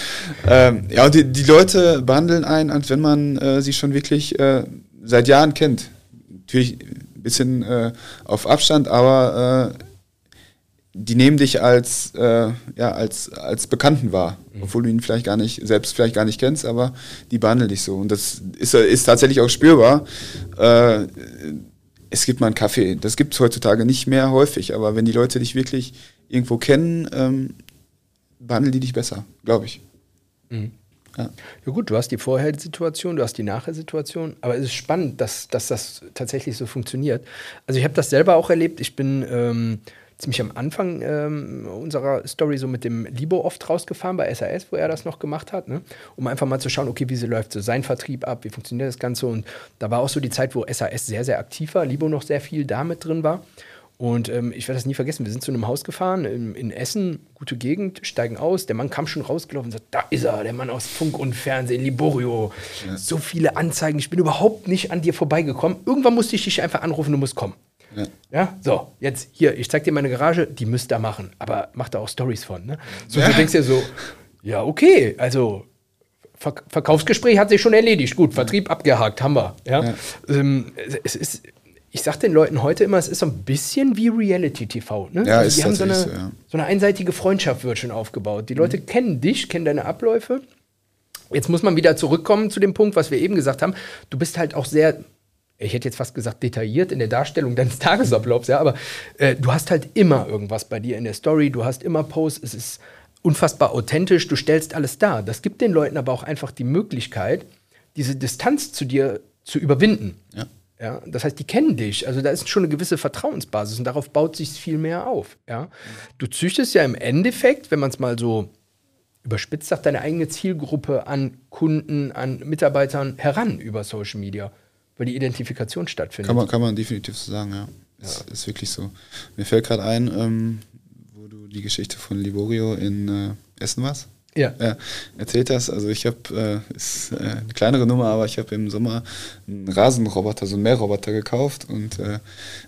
Speaker 2: Ähm, ja, und die, die, Leute behandeln einen, als wenn man äh, sie schon wirklich äh, seit Jahren kennt. Natürlich ein bisschen äh, auf Abstand, aber äh, die nehmen dich als, äh, ja, als, als Bekannten wahr, mhm. obwohl du ihn vielleicht gar nicht, selbst vielleicht gar nicht kennst, aber die behandeln dich so. Und das ist, ist tatsächlich auch spürbar. Äh, es gibt mal einen Kaffee, das gibt es heutzutage nicht mehr häufig, aber wenn die Leute dich wirklich irgendwo kennen, ähm, behandeln die dich besser, glaube ich.
Speaker 1: Mhm. Ja. ja. gut, du hast die Vorher-Situation, du hast die Nachher-Situation, aber es ist spannend, dass, dass das tatsächlich so funktioniert. Also ich habe das selber auch erlebt. Ich bin ähm, ziemlich am Anfang ähm, unserer Story so mit dem Libo oft rausgefahren bei SAS, wo er das noch gemacht hat, ne? um einfach mal zu schauen, okay, wie läuft so sein Vertrieb ab, wie funktioniert das Ganze. Und da war auch so die Zeit, wo SAS sehr, sehr aktiv war, Libo noch sehr viel damit drin war. Und ähm, ich werde das nie vergessen. Wir sind zu einem Haus gefahren in, in, Essen, gute Gegend, steigen aus. Der Mann kam schon rausgelaufen und sagt: Da ist er, der Mann aus Funk und Fernsehen, Liborio. Ja. So viele Anzeigen, ich bin überhaupt nicht an dir vorbeigekommen. Irgendwann musste ich dich einfach anrufen, du musst kommen. Ja. ja. so, jetzt hier, ich zeig dir meine Garage, die müsst ihr machen, aber macht da auch Stories von, ne? So, ja. du denkst dir so, ja, okay, also Ver Verkaufsgespräch hat sich schon erledigt, gut, Vertrieb abgehakt, haben wir, ja. ja. Ähm, es ist, ich sag den Leuten heute immer, es ist so ein bisschen wie Reality TV, ne?
Speaker 2: Ja, also die haben
Speaker 1: so eine,
Speaker 2: so, ja.
Speaker 1: so eine einseitige Freundschaft wird schon aufgebaut. Die Leute mhm. kennen dich, kennen deine Abläufe. Jetzt muss man wieder zurückkommen zu dem Punkt, was wir eben gesagt haben. Du bist halt auch sehr ich hätte jetzt fast gesagt, detailliert in der Darstellung deines Tagesablaufs, ja, aber äh, du hast halt immer irgendwas bei dir in der Story, du hast immer Posts, es ist unfassbar authentisch, du stellst alles dar. Das gibt den Leuten aber auch einfach die Möglichkeit, diese Distanz zu dir zu überwinden. Ja. Ja, das heißt, die kennen dich. Also da ist schon eine gewisse Vertrauensbasis und darauf baut sich viel mehr auf. Ja. Du züchtest ja im Endeffekt, wenn man es mal so überspitzt sagt, deine eigene Zielgruppe an Kunden, an Mitarbeitern heran über Social Media weil die Identifikation stattfindet.
Speaker 2: Kann man, kann man definitiv so sagen, ja. Ist, ja. ist wirklich so. Mir fällt gerade ein, ähm, wo du die Geschichte von Liborio in äh, Essen warst.
Speaker 1: Ja.
Speaker 2: ja. Erzählt hast. Also ich habe, äh, ist äh, eine kleinere Nummer, aber ich habe im Sommer einen Rasenroboter, so einen Mähroboter gekauft und äh,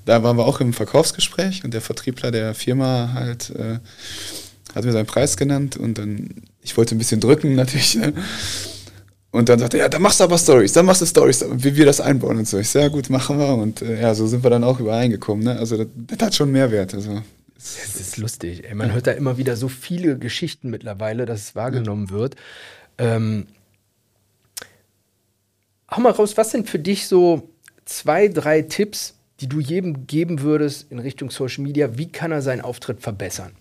Speaker 2: da waren wir auch im Verkaufsgespräch und der Vertriebler der Firma halt äh, hat mir seinen Preis genannt und dann, ich wollte ein bisschen drücken natürlich. Ne? Und dann sagte er, ja, dann machst du aber Stories, dann machst du Stories, wie wir das einbauen und so. Ich sage, ja gut, machen wir. Und äh, ja, so sind wir dann auch übereingekommen. Ne? Also das, das hat schon Mehrwert. Also,
Speaker 1: das ist lustig. Ey. Man ja. hört da immer wieder so viele Geschichten mittlerweile, dass es wahrgenommen ja. wird. Ähm, hau mal raus, was sind für dich so zwei, drei Tipps, die du jedem geben würdest in Richtung Social Media? Wie kann er seinen Auftritt verbessern?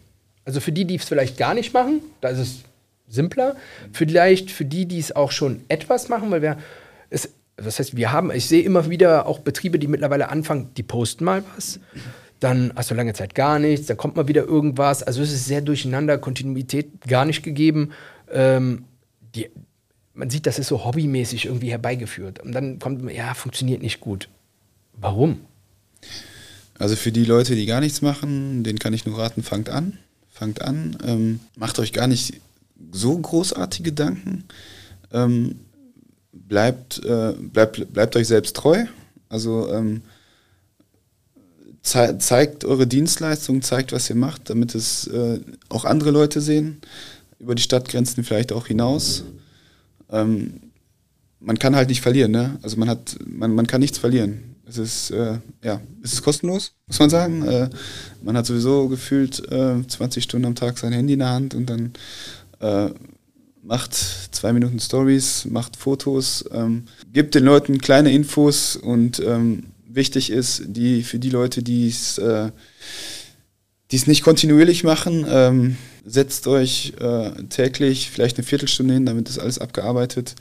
Speaker 1: Also für die, die es vielleicht gar nicht machen, da ist es simpler. Vielleicht für die, die es auch schon etwas machen, weil wir es, das heißt, wir haben, ich sehe immer wieder auch Betriebe, die mittlerweile anfangen, die posten mal was. Dann hast du lange Zeit gar nichts, dann kommt mal wieder irgendwas. Also es ist sehr durcheinander, Kontinuität gar nicht gegeben. Ähm, die, man sieht, das ist so hobbymäßig irgendwie herbeigeführt. Und dann kommt, ja, funktioniert nicht gut. Warum?
Speaker 2: Also für die Leute, die gar nichts machen, den kann ich nur raten, fangt an. Fangt an. Ähm, macht euch gar nicht so großartige Gedanken. Ähm, bleibt, äh, bleibt, bleibt euch selbst treu. Also ähm, ze zeigt eure Dienstleistung, zeigt, was ihr macht, damit es äh, auch andere Leute sehen, über die Stadtgrenzen vielleicht auch hinaus. Ähm, man kann halt nicht verlieren, ne? Also man hat, man, man kann nichts verlieren. Es ist, äh, ja, es ist kostenlos, muss man sagen. Äh, man hat sowieso gefühlt 20 äh, Stunden am Tag sein Handy in der Hand und dann äh, macht zwei Minuten Stories, macht Fotos, ähm, gibt den Leuten kleine Infos und ähm, wichtig ist, die für die Leute, die es äh, es nicht kontinuierlich machen, ähm, setzt euch äh, täglich vielleicht eine Viertelstunde hin, damit ist alles abgearbeitet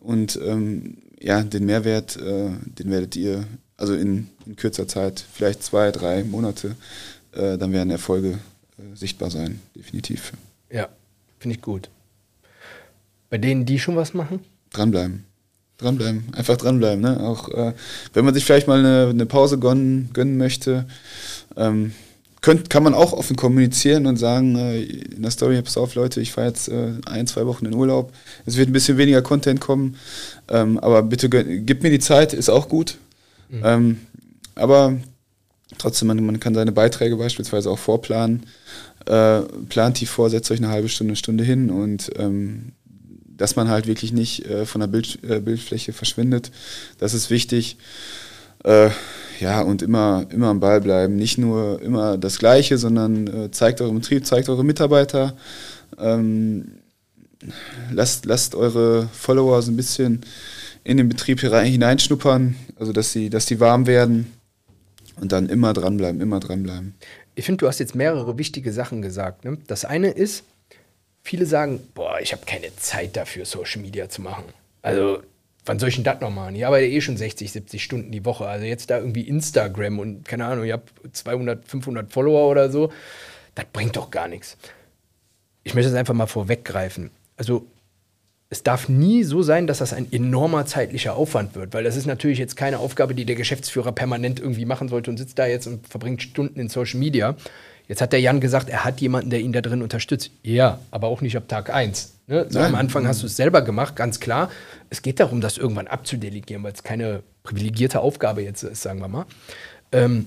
Speaker 2: und ähm, ja, den Mehrwert, äh, den werdet ihr also in, in, kürzer Zeit, vielleicht zwei, drei Monate, äh, dann werden Erfolge äh, sichtbar sein, definitiv.
Speaker 1: Ja, finde ich gut. Bei denen, die schon was machen?
Speaker 2: Dranbleiben. Dranbleiben. Einfach dranbleiben. Ne? Auch äh, wenn man sich vielleicht mal eine, eine Pause gönnen, gönnen möchte, ähm, könnt, kann man auch offen kommunizieren und sagen, äh, in der Story, pass auf Leute, ich fahre jetzt äh, ein, zwei Wochen in Urlaub. Es wird ein bisschen weniger Content kommen, ähm, aber bitte gib mir die Zeit, ist auch gut. Mhm. Ähm, aber trotzdem, man, man kann seine Beiträge beispielsweise auch vorplanen. Äh, plant die vor, setzt euch eine halbe Stunde, Stunde hin und ähm, dass man halt wirklich nicht äh, von der Bild, äh, Bildfläche verschwindet. Das ist wichtig. Äh, ja, und immer, immer am Ball bleiben. Nicht nur immer das Gleiche, sondern äh, zeigt euren Betrieb, zeigt eure Mitarbeiter. Ähm, lasst, lasst eure Follower so ein bisschen in den Betrieb hineinschnuppern, also dass sie, dass die warm werden und dann immer dranbleiben, immer dranbleiben.
Speaker 1: Ich finde, du hast jetzt mehrere wichtige Sachen gesagt. Ne? Das eine ist, viele sagen, boah, ich habe keine Zeit dafür, Social Media zu machen. Also, wann soll ich denn das noch machen? Ich arbeite eh schon 60, 70 Stunden die Woche. Also jetzt da irgendwie Instagram und keine Ahnung, ich habe 200, 500 Follower oder so. Das bringt doch gar nichts. Ich möchte es einfach mal vorweggreifen. Also, es darf nie so sein, dass das ein enormer zeitlicher Aufwand wird, weil das ist natürlich jetzt keine Aufgabe, die der Geschäftsführer permanent irgendwie machen sollte und sitzt da jetzt und verbringt Stunden in Social Media. Jetzt hat der Jan gesagt, er hat jemanden, der ihn da drin unterstützt. Ja, aber auch nicht ab Tag 1. Ne? So am Anfang hast du es selber gemacht, ganz klar. Es geht darum, das irgendwann abzudelegieren, weil es keine privilegierte Aufgabe jetzt ist, sagen wir mal. Ähm,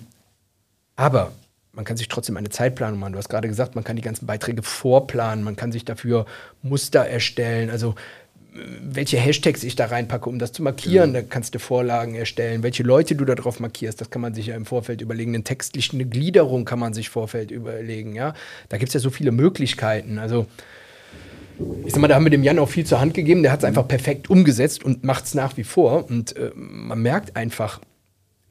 Speaker 1: aber man kann sich trotzdem eine Zeitplanung machen. Du hast gerade gesagt, man kann die ganzen Beiträge vorplanen, man kann sich dafür Muster erstellen. Also welche Hashtags ich da reinpacke, um das zu markieren. Ja. Da kannst du Vorlagen erstellen. Welche Leute du da drauf markierst, das kann man sich ja im Vorfeld überlegen. Eine textliche Gliederung kann man sich im Vorfeld überlegen. Ja? Da gibt es ja so viele Möglichkeiten. Also, ich sag mal, da haben wir dem Jan auch viel zur Hand gegeben. Der hat es einfach perfekt umgesetzt und macht es nach wie vor. Und äh, man merkt einfach,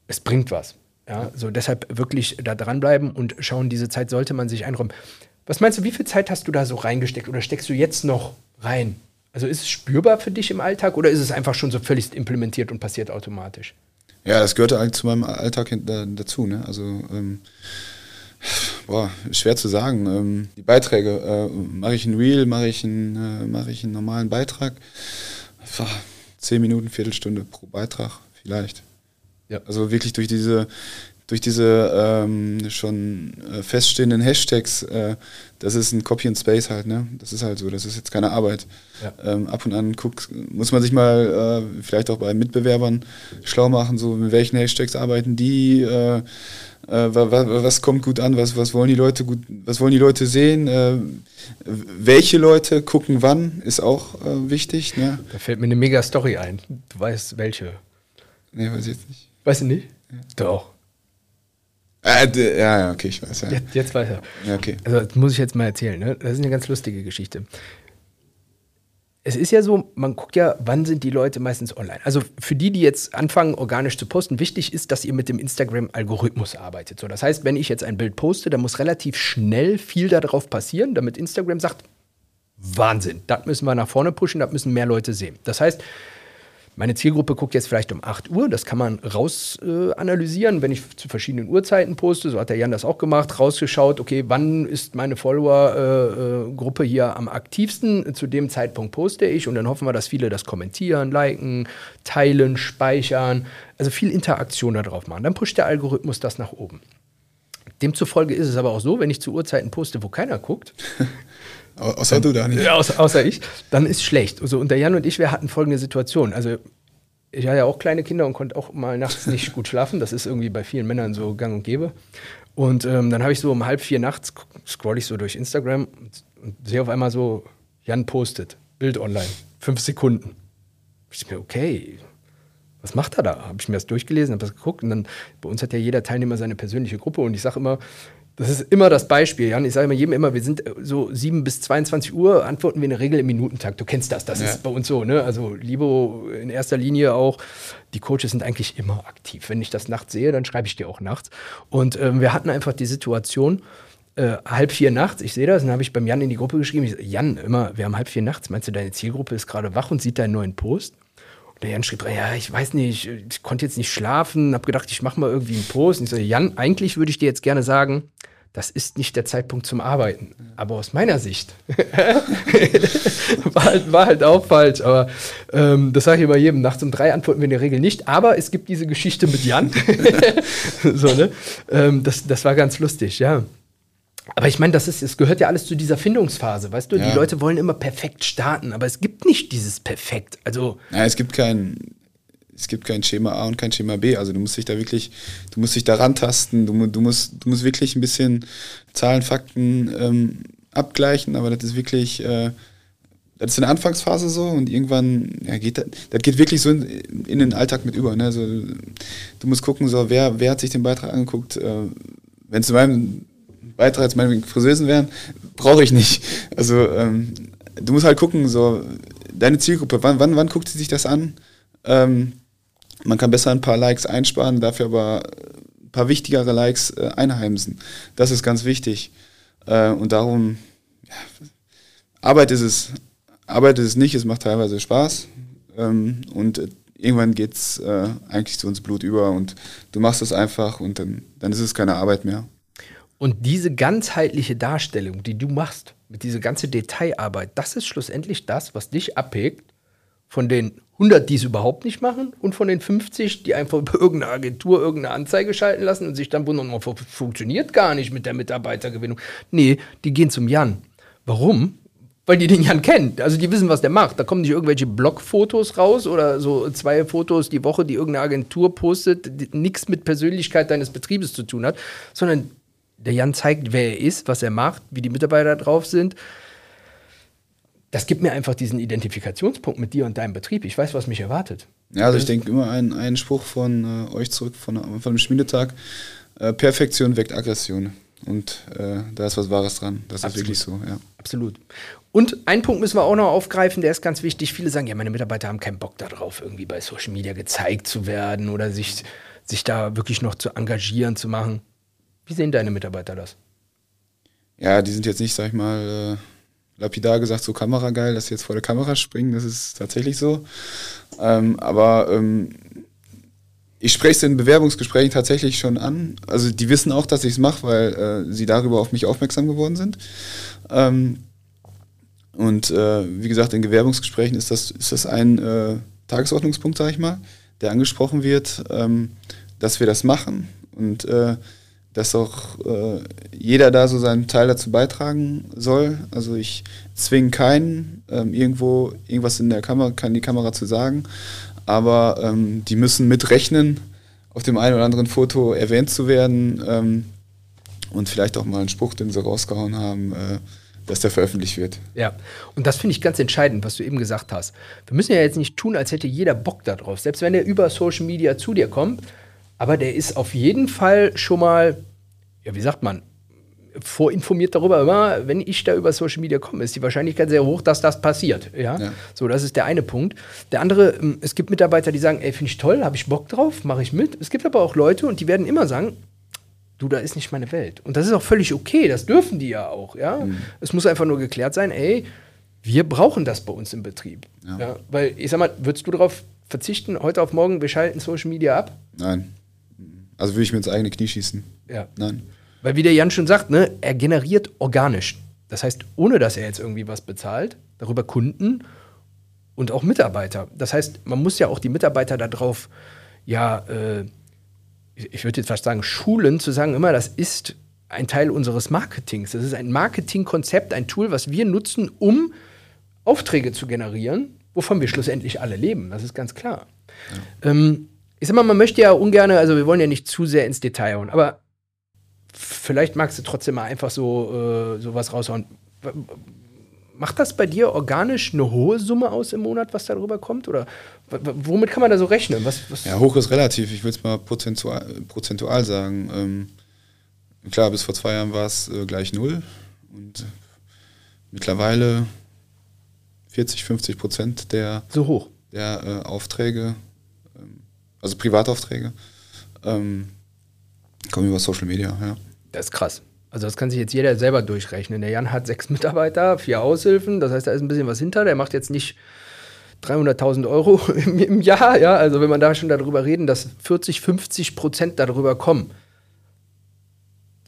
Speaker 1: es bringt was. Ja, so deshalb wirklich da dranbleiben und schauen, diese Zeit sollte man sich einräumen. Was meinst du, wie viel Zeit hast du da so reingesteckt oder steckst du jetzt noch rein? Also ist es spürbar für dich im Alltag oder ist es einfach schon so völlig implementiert und passiert automatisch?
Speaker 2: Ja, das gehört eigentlich zu meinem Alltag dazu. Ne? Also ähm, boah, schwer zu sagen. Ähm, die Beiträge, äh, mache ich ein Reel, mache ich, äh, mach ich einen normalen Beitrag? Zehn Minuten, Viertelstunde pro Beitrag vielleicht. Ja. Also wirklich durch diese durch diese ähm, schon äh, feststehenden Hashtags, äh, das ist ein Copy and Space halt, ne? Das ist halt so, das ist jetzt keine Arbeit. Ja. Ähm, ab und an guckt, muss man sich mal äh, vielleicht auch bei Mitbewerbern schlau machen, so mit welchen Hashtags arbeiten die, äh, äh, was, kommt gut an, was, was wollen die Leute gut, was wollen die Leute sehen, äh, welche Leute gucken wann, ist auch wichtig. Ne?
Speaker 1: Da fällt mir eine mega Story ein. Du weißt welche.
Speaker 2: Nee, weiß ich jetzt nicht.
Speaker 1: Weißt du nicht? Ja. Doch.
Speaker 2: Äh, ja, ja, okay, ich weiß. Ja.
Speaker 1: Jetzt, jetzt weiß er.
Speaker 2: Ja, okay.
Speaker 1: Also, das muss ich jetzt mal erzählen. Ne? Das ist eine ganz lustige Geschichte. es ist ja so, man guckt ja, wann sind die Leute meistens online. Also für die, die jetzt anfangen, organisch zu posten, wichtig ist, dass ihr mit dem Instagram-Algorithmus arbeitet. So, das heißt, wenn ich jetzt ein Bild poste, dann muss relativ schnell viel darauf passieren, damit Instagram sagt, Wahnsinn, das müssen wir nach vorne pushen, das müssen mehr Leute sehen. Das heißt, meine Zielgruppe guckt jetzt vielleicht um 8 Uhr, das kann man raus äh, analysieren, wenn ich zu verschiedenen Uhrzeiten poste, so hat der Jan das auch gemacht, rausgeschaut, okay, wann ist meine Follower-Gruppe äh, äh hier am aktivsten, zu dem Zeitpunkt poste ich und dann hoffen wir, dass viele das kommentieren, liken, teilen, speichern, also viel Interaktion darauf machen. Dann pusht der Algorithmus das nach oben. Demzufolge ist es aber auch so, wenn ich zu Uhrzeiten poste, wo keiner guckt,
Speaker 2: Außer du, Daniel.
Speaker 1: Ja, außer, außer ich. Dann ist schlecht. Also, und der Jan und ich, wir hatten folgende Situation. Also, ich hatte ja auch kleine Kinder und konnte auch mal nachts nicht gut schlafen. Das ist irgendwie bei vielen Männern so gang und gäbe. Und ähm, dann habe ich so um halb vier nachts, scroll ich so durch Instagram und, und sehe auf einmal so, Jan postet, Bild online, fünf Sekunden. Ich mir, okay, was macht er da? Habe ich mir das durchgelesen, habe das geguckt und dann, bei uns hat ja jeder Teilnehmer seine persönliche Gruppe und ich sage immer, das ist immer das Beispiel, Jan. Ich sage immer jedem immer, wir sind äh, so 7 bis 22 Uhr, antworten wir in der Regel im Minutentakt. Du kennst das, das ja. ist bei uns so. Ne? Also Libo in erster Linie auch. Die Coaches sind eigentlich immer aktiv. Wenn ich das nachts sehe, dann schreibe ich dir auch nachts. Und ähm, wir hatten einfach die Situation, äh, halb vier nachts, ich sehe das, dann habe ich beim Jan in die Gruppe geschrieben, ich, Jan, immer, wir haben halb vier nachts, meinst du, deine Zielgruppe ist gerade wach und sieht deinen neuen Post? Und der Jan schrieb, ja, ich weiß nicht, ich konnte jetzt nicht schlafen, habe gedacht, ich mache mal irgendwie einen Post. Und ich so, Jan, eigentlich würde ich dir jetzt gerne sagen, das ist nicht der Zeitpunkt zum Arbeiten. Aber aus meiner Sicht war, halt, war, halt, auch falsch. Aber ähm, das sage ich immer jedem. Nachts um drei antworten wir in der Regel nicht. Aber es gibt diese Geschichte mit Jan. so, ne? Ähm, das, das war ganz lustig, ja. Aber ich meine, das ist, es gehört ja alles zu dieser Findungsphase, weißt du? Ja. Die Leute wollen immer perfekt starten, aber es gibt nicht dieses Perfekt. Also.
Speaker 2: Ja, es gibt kein, es gibt kein Schema A und kein Schema B. Also du musst dich da wirklich, du musst dich da rantasten, du, du, musst, du musst wirklich ein bisschen Zahlen, Fakten ähm, abgleichen, aber das ist wirklich, äh, das ist in der Anfangsphase so und irgendwann ja, geht das, das geht wirklich so in, in den Alltag mit über. Ne? Also, du musst gucken, so, wer, wer hat sich den Beitrag angeguckt. Äh, Wenn es in meinem Beitrag jetzt meine Friseusen wären, brauche ich nicht. Also ähm, du musst halt gucken, so deine Zielgruppe, wann, wann, wann guckt sie sich das an? Ähm, man kann besser ein paar Likes einsparen, dafür aber ein paar wichtigere Likes äh, einheimsen. Das ist ganz wichtig. Äh, und darum, ja, Arbeit ist es. Arbeit ist es nicht, es macht teilweise Spaß. Ähm, und äh, irgendwann geht es äh, eigentlich zu uns Blut über und du machst es einfach und dann, dann ist es keine Arbeit mehr.
Speaker 1: Und diese ganzheitliche Darstellung, die du machst, mit dieser ganzen Detailarbeit, das ist schlussendlich das, was dich abhegt von den 100, die es überhaupt nicht machen und von den 50, die einfach über irgendeine Agentur irgendeine Anzeige schalten lassen und sich dann wundern, oh, funktioniert gar nicht mit der Mitarbeitergewinnung. Nee, die gehen zum Jan. Warum? Weil die den Jan kennen. Also die wissen, was der macht. Da kommen nicht irgendwelche Blogfotos raus oder so zwei Fotos die Woche, die irgendeine Agentur postet, die nichts mit Persönlichkeit deines Betriebes zu tun hat, sondern der Jan zeigt, wer er ist, was er macht, wie die Mitarbeiter drauf sind das gibt mir einfach diesen Identifikationspunkt mit dir und deinem Betrieb. Ich weiß, was mich erwartet.
Speaker 2: Ja, also ich denke immer einen, einen Spruch von äh, euch zurück, von, von dem Schmiedetag. Äh, Perfektion weckt Aggression. Und äh, da ist was Wahres dran. Das Absolut. ist wirklich so, ja.
Speaker 1: Absolut. Und einen Punkt müssen wir auch noch aufgreifen, der ist ganz wichtig. Viele sagen, ja, meine Mitarbeiter haben keinen Bock darauf, irgendwie bei Social Media gezeigt zu werden oder sich, sich da wirklich noch zu engagieren, zu machen. Wie sehen deine Mitarbeiter das?
Speaker 2: Ja, die sind jetzt nicht, sag ich mal, äh, lapidar gesagt, so kamerageil, dass sie jetzt vor der Kamera springen, das ist tatsächlich so. Ähm, aber ähm, ich spreche es in Bewerbungsgesprächen tatsächlich schon an. Also die wissen auch, dass ich es mache, weil äh, sie darüber auf mich aufmerksam geworden sind. Ähm, und äh, wie gesagt, in Bewerbungsgesprächen ist das, ist das ein äh, Tagesordnungspunkt, sage ich mal, der angesprochen wird, ähm, dass wir das machen. Und äh, dass auch äh, jeder da so seinen Teil dazu beitragen soll. Also ich zwinge keinen, ähm, irgendwo irgendwas in der Kamera, kann die Kamera zu sagen, aber ähm, die müssen mitrechnen, auf dem einen oder anderen Foto erwähnt zu werden ähm, und vielleicht auch mal einen Spruch, den sie rausgehauen haben. Äh, dass der veröffentlicht wird.
Speaker 1: Ja, und das finde ich ganz entscheidend, was du eben gesagt hast. Wir müssen ja jetzt nicht tun, als hätte jeder Bock darauf, selbst wenn er über Social Media zu dir kommt, aber der ist auf jeden Fall schon mal ja, wie sagt man, vorinformiert darüber, immer, wenn ich da über Social Media komme, ist die Wahrscheinlichkeit sehr hoch, dass das passiert. Ja? ja. So, das ist der eine Punkt. Der andere, ähm, es gibt Mitarbeiter, die sagen, ey, finde ich toll, habe ich Bock drauf, mache ich mit. Es gibt aber auch Leute und die werden immer sagen, du, da ist nicht meine Welt. Und das ist auch völlig okay, das dürfen die ja auch, ja. Mhm. Es muss einfach nur geklärt sein, ey, wir brauchen das bei uns im Betrieb. Ja. ja. Weil, ich sag mal, würdest du darauf verzichten, heute auf morgen, wir schalten Social Media ab?
Speaker 2: Nein. Also würde ich mir ins eigene Knie schießen.
Speaker 1: Ja. Nein. Weil wie der Jan schon sagt, ne, er generiert organisch. Das heißt, ohne dass er jetzt irgendwie was bezahlt, darüber Kunden und auch Mitarbeiter. Das heißt, man muss ja auch die Mitarbeiter darauf, ja, äh, ich würde jetzt fast sagen, schulen, zu sagen, immer, das ist ein Teil unseres Marketings. Das ist ein Marketingkonzept, ein Tool, was wir nutzen, um Aufträge zu generieren, wovon wir schlussendlich alle leben. Das ist ganz klar. Ja. Ähm, ich sag mal, man möchte ja ungern, also wir wollen ja nicht zu sehr ins Detail hauen, aber vielleicht magst du trotzdem mal einfach so äh, sowas raushauen. Macht das bei dir organisch eine hohe Summe aus im Monat, was darüber kommt? Oder womit kann man da so rechnen? Was,
Speaker 2: was ja, hoch ist relativ. Ich würde es mal prozentual, prozentual sagen. Ähm, klar, bis vor zwei Jahren war es äh, gleich null. Und mittlerweile 40, 50 Prozent der,
Speaker 1: so hoch.
Speaker 2: der äh, Aufträge, ähm, also Privataufträge, ähm, kommen über Social Media. Ja.
Speaker 1: Das ist krass. Also das kann sich jetzt jeder selber durchrechnen. Der Jan hat sechs Mitarbeiter, vier Aushilfen, das heißt, da ist ein bisschen was hinter. Der macht jetzt nicht 300.000 Euro im, im, Jahr, ja. Also wenn man da schon darüber reden, dass 40, 50 Prozent darüber kommen,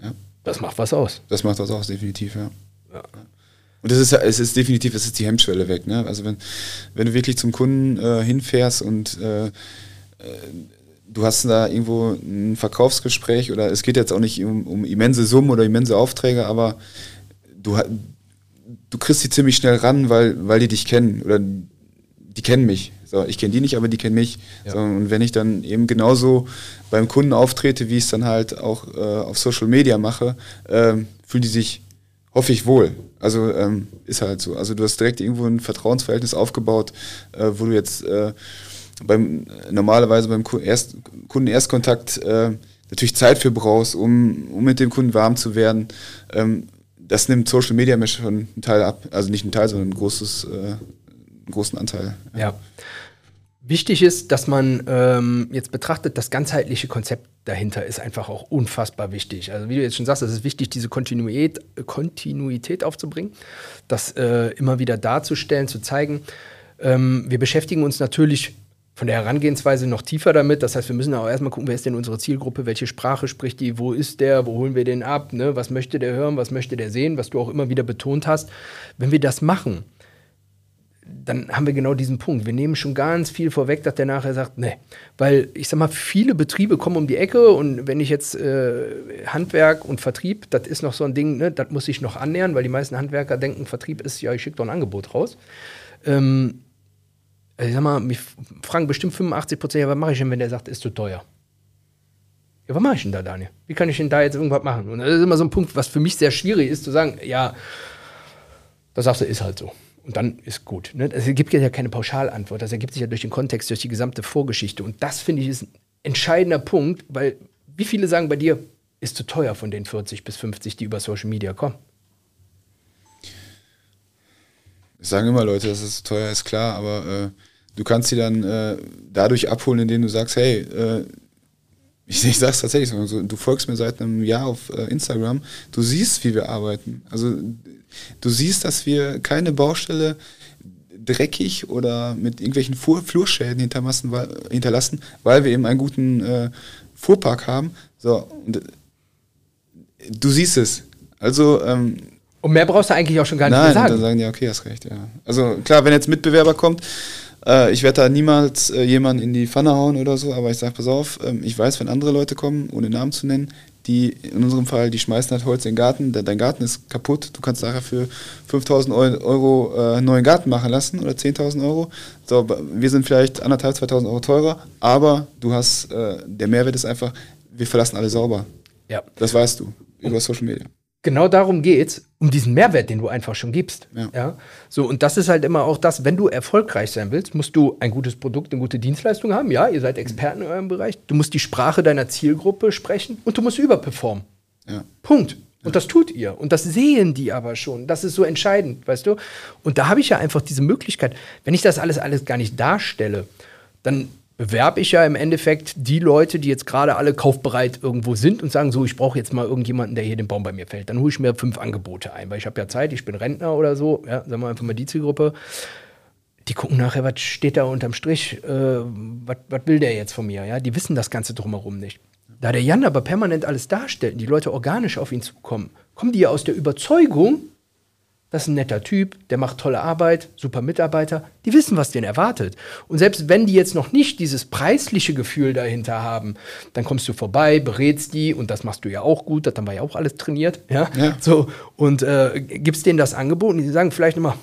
Speaker 1: ja. das macht was aus.
Speaker 2: Das macht was aus, definitiv, ja. ja. Und das ist es ist definitiv, es ist die Hemmschwelle weg. Ne? Also wenn, wenn du wirklich zum Kunden äh, hinfährst und äh, äh du hast da irgendwo ein Verkaufsgespräch oder es geht jetzt auch nicht um, um immense Summen oder immense Aufträge, aber du, du kriegst die ziemlich schnell ran, weil, weil die dich kennen oder die kennen mich. So, ich kenne die nicht, aber die kennen mich. Ja. So, und wenn ich dann eben genauso beim Kunden auftrete, wie ich es dann halt auch äh, auf Social Media mache, äh, fühlen die sich, hoffe ich, wohl. Also ähm, ist halt so. Also du hast direkt irgendwo ein Vertrauensverhältnis aufgebaut, äh, wo du jetzt äh, beim normalerweise beim Erst, Kundenerstkontakt äh, natürlich Zeit für brauchst, um, um mit dem Kunden warm zu werden. Ähm, das nimmt Social Media mir schon einen Teil ab. Also nicht einen Teil, sondern ein großes, äh, einen großen Anteil.
Speaker 1: Ja. ja. Wichtig ist, dass man ähm, jetzt betrachtet, das ganzheitliche Konzept dahinter ist einfach auch unfassbar wichtig. Also wie du jetzt schon sagst, es ist wichtig, diese Kontinuität, Kontinuität aufzubringen, das äh, immer wieder darzustellen, zu zeigen. Ähm, wir beschäftigen uns natürlich von der Herangehensweise noch tiefer damit. Das heißt, wir müssen auch erstmal gucken, wer ist denn unsere Zielgruppe, welche Sprache spricht die, wo ist der, wo holen wir den ab, ne? was möchte der hören, was möchte der sehen, was du auch immer wieder betont hast. Wenn wir das machen, dann haben wir genau diesen Punkt. Wir nehmen schon ganz viel vorweg, dass der nachher sagt, ne, weil ich sag mal, viele Betriebe kommen um die Ecke und wenn ich jetzt äh, Handwerk und Vertrieb, das ist noch so ein Ding, ne, das muss ich noch annähern, weil die meisten Handwerker denken, Vertrieb ist, ja, ich schicke doch ein Angebot raus. Ähm, ich sag mal, mich fragen bestimmt 85 Prozent, ja, was mache ich denn, wenn der sagt, ist zu teuer? Ja, was mache ich denn da, Daniel? Wie kann ich denn da jetzt irgendwas machen? Und das ist immer so ein Punkt, was für mich sehr schwierig ist, zu sagen, ja, da sagst du, ist halt so. Und dann ist gut. Ne? Es gibt ja keine Pauschalantwort. Das ergibt sich ja durch den Kontext, durch die gesamte Vorgeschichte. Und das, finde ich, ist ein entscheidender Punkt, weil wie viele sagen bei dir, ist zu teuer von den 40 bis 50, die über Social Media kommen?
Speaker 2: Es sagen immer Leute, dass es zu teuer ist, klar, aber äh, du kannst sie dann äh, dadurch abholen, indem du sagst, hey, äh, ich, ich sag's tatsächlich so, du folgst mir seit einem Jahr auf äh, Instagram, du siehst, wie wir arbeiten. Also du siehst, dass wir keine Baustelle dreckig oder mit irgendwelchen Flur Flurschäden hinterlassen weil, hinterlassen, weil wir eben einen guten äh, Fuhrpark haben. So, und, du siehst es. Also ähm,
Speaker 1: und mehr brauchst du eigentlich auch schon gar nicht
Speaker 2: Nein,
Speaker 1: mehr sagen.
Speaker 2: dann sagen die, okay, hast recht, ja. Also klar, wenn jetzt Mitbewerber kommt, äh, ich werde da niemals äh, jemanden in die Pfanne hauen oder so, aber ich sage, pass auf, ähm, ich weiß, wenn andere Leute kommen, ohne Namen zu nennen, die in unserem Fall, die schmeißen halt Holz in den Garten, dein Garten ist kaputt, du kannst nachher für 5000 Euro äh, neuen Garten machen lassen oder 10.000 Euro. So, wir sind vielleicht anderthalb, 2000 Euro teurer, aber du hast, äh, der Mehrwert ist einfach, wir verlassen alle sauber. Ja. Das weißt du über Social Media
Speaker 1: genau darum geht's, um diesen Mehrwert, den du einfach schon gibst. Ja. ja. So, und das ist halt immer auch das, wenn du erfolgreich sein willst, musst du ein gutes Produkt, eine gute Dienstleistung haben. Ja, ihr seid Experten in eurem Bereich. Du musst die Sprache deiner Zielgruppe sprechen und du musst überperformen. Ja. Punkt. Und das tut ihr. Und das sehen die aber schon. Das ist so entscheidend, weißt du? Und da habe ich ja einfach diese Möglichkeit, wenn ich das alles, alles gar nicht darstelle, dann bewerbe ich ja im Endeffekt die Leute, die jetzt gerade alle kaufbereit irgendwo sind und sagen, so, ich brauche jetzt mal irgendjemanden, der hier den Baum bei mir fällt. Dann hole ich mir fünf Angebote ein, weil ich habe ja Zeit, ich bin Rentner oder so, ja, sagen wir einfach mal die Zielgruppe. Die gucken nachher, was steht da unterm Strich, äh, was will der jetzt von mir, ja? Die wissen das Ganze drumherum nicht. Da der Jan aber permanent alles darstellt und die Leute organisch auf ihn zukommen, kommen die ja aus der Überzeugung, das ist ein netter Typ, der macht tolle Arbeit, super Mitarbeiter. Die wissen, was den erwartet. Und selbst wenn die jetzt noch nicht dieses preisliche Gefühl dahinter haben, dann kommst du vorbei, berätst die und das machst du ja auch gut, das haben wir ja auch alles trainiert. Ja. ja. So, und äh, gibst denen das Angebot und die sagen vielleicht immer,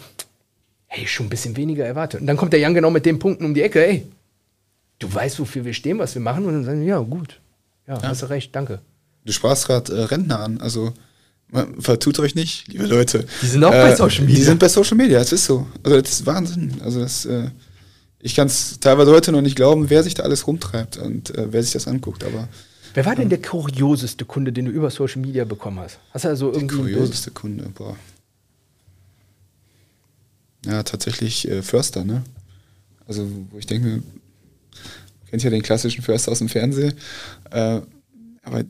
Speaker 1: hey, schon ein bisschen weniger erwartet. Und dann kommt der Jan genau mit den Punkten um die Ecke, ey, du weißt, wofür wir stehen, was wir machen. Und dann sagen, ja, gut. Ja, ja. hast du recht, danke.
Speaker 2: Du sprachst gerade äh, Rentner an, also Vertut euch nicht, liebe Leute.
Speaker 1: Die sind auch äh, bei Social Media.
Speaker 2: Die sind bei Social Media, das ist so. Also das ist Wahnsinn. Also das, äh, ich kann es teilweise heute noch nicht glauben, wer sich da alles rumtreibt und äh, wer sich das anguckt. Aber
Speaker 1: wer war denn der kurioseste Kunde, den du über Social Media bekommen hast? Hast du also irgendwie
Speaker 2: der kurioseste Kunde, boah. Ja, tatsächlich äh, Förster, ne? Also wo ich denke, kennt ja den klassischen Förster aus dem Fernsehen, äh, aber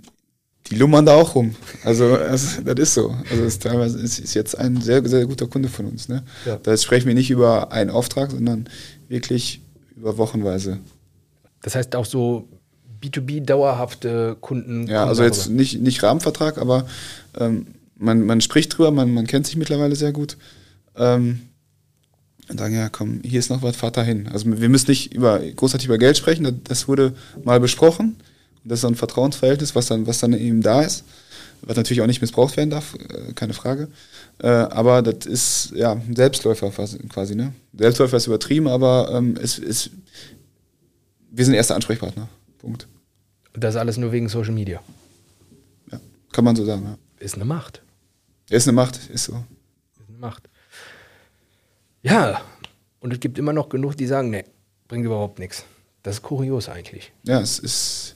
Speaker 2: die lummern da auch rum. Also das, das ist so. Also das ist teilweise ist, ist jetzt ein sehr, sehr guter Kunde von uns. Ne? Ja. Da sprechen wir nicht über einen Auftrag, sondern wirklich über Wochenweise.
Speaker 1: Das heißt auch so B2B dauerhafte Kunden.
Speaker 2: Ja, also jetzt nicht, nicht Rahmenvertrag, aber ähm, man, man spricht drüber, man, man kennt sich mittlerweile sehr gut. Ähm, und sagen, ja, komm, hier ist noch was, fahr da hin. Also wir müssen nicht über, großartig über Geld sprechen, das wurde mal besprochen. Das ist so ein Vertrauensverhältnis, was dann, was dann eben da ist, was natürlich auch nicht missbraucht werden darf, äh, keine Frage. Äh, aber das ist ja ein Selbstläufer quasi, ne? Selbstläufer ist übertrieben, aber ähm, es ist, wir sind erster Ansprechpartner. Punkt.
Speaker 1: Das alles nur wegen Social Media.
Speaker 2: Ja, kann man so sagen, ja.
Speaker 1: Ist eine Macht.
Speaker 2: Ist eine Macht, ist so.
Speaker 1: Ist eine Macht. Ja, und es gibt immer noch genug, die sagen, ne, bringt überhaupt nichts. Das ist kurios eigentlich.
Speaker 2: Ja, es ist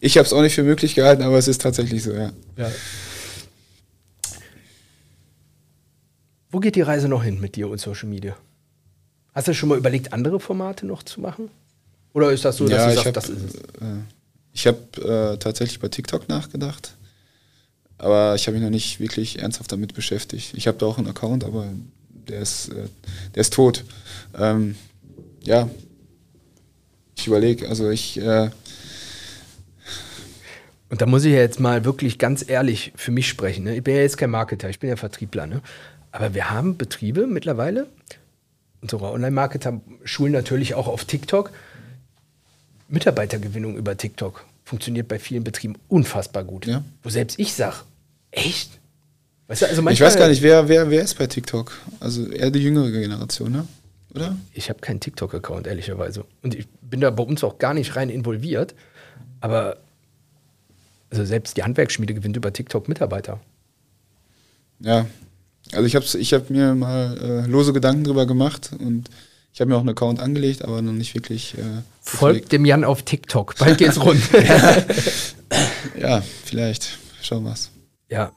Speaker 2: ich habe es auch nicht für möglich gehalten, aber es ist tatsächlich so, ja. ja.
Speaker 1: Wo geht die Reise noch hin mit dir und Social Media? Hast du schon mal überlegt, andere Formate noch zu machen? Oder ist das so, dass ja, du sagst, hab, das ist es?
Speaker 2: Äh, ich habe äh, tatsächlich bei TikTok nachgedacht, aber ich habe mich noch nicht wirklich ernsthaft damit beschäftigt. Ich habe da auch einen Account, aber der ist, äh, der ist tot. Ähm, ja, ich überlege, also ich äh,
Speaker 1: und da muss ich ja jetzt mal wirklich ganz ehrlich für mich sprechen. Ne? Ich bin ja jetzt kein Marketer, ich bin ja Vertriebler. Ne? Aber wir haben Betriebe mittlerweile, unsere Online-Marketer schulen natürlich auch auf TikTok. Mitarbeitergewinnung über TikTok funktioniert bei vielen Betrieben unfassbar gut. Ja. Wo selbst ich sage, echt?
Speaker 2: Weißt du, also ich weiß gar nicht, wer, wer, wer ist bei TikTok? Also eher die jüngere Generation, ne? oder?
Speaker 1: Ich habe keinen TikTok-Account, ehrlicherweise. Und ich bin da bei uns auch gar nicht rein involviert. Aber also selbst die Handwerksschmiede gewinnt über TikTok Mitarbeiter.
Speaker 2: Ja, also ich habe ich hab mir mal äh, lose Gedanken drüber gemacht und ich habe mir auch einen Account angelegt, aber noch nicht wirklich. Äh,
Speaker 1: Folgt dem Jan auf TikTok, bald geht's rund.
Speaker 2: ja, vielleicht. Schauen wir's.
Speaker 1: Ja,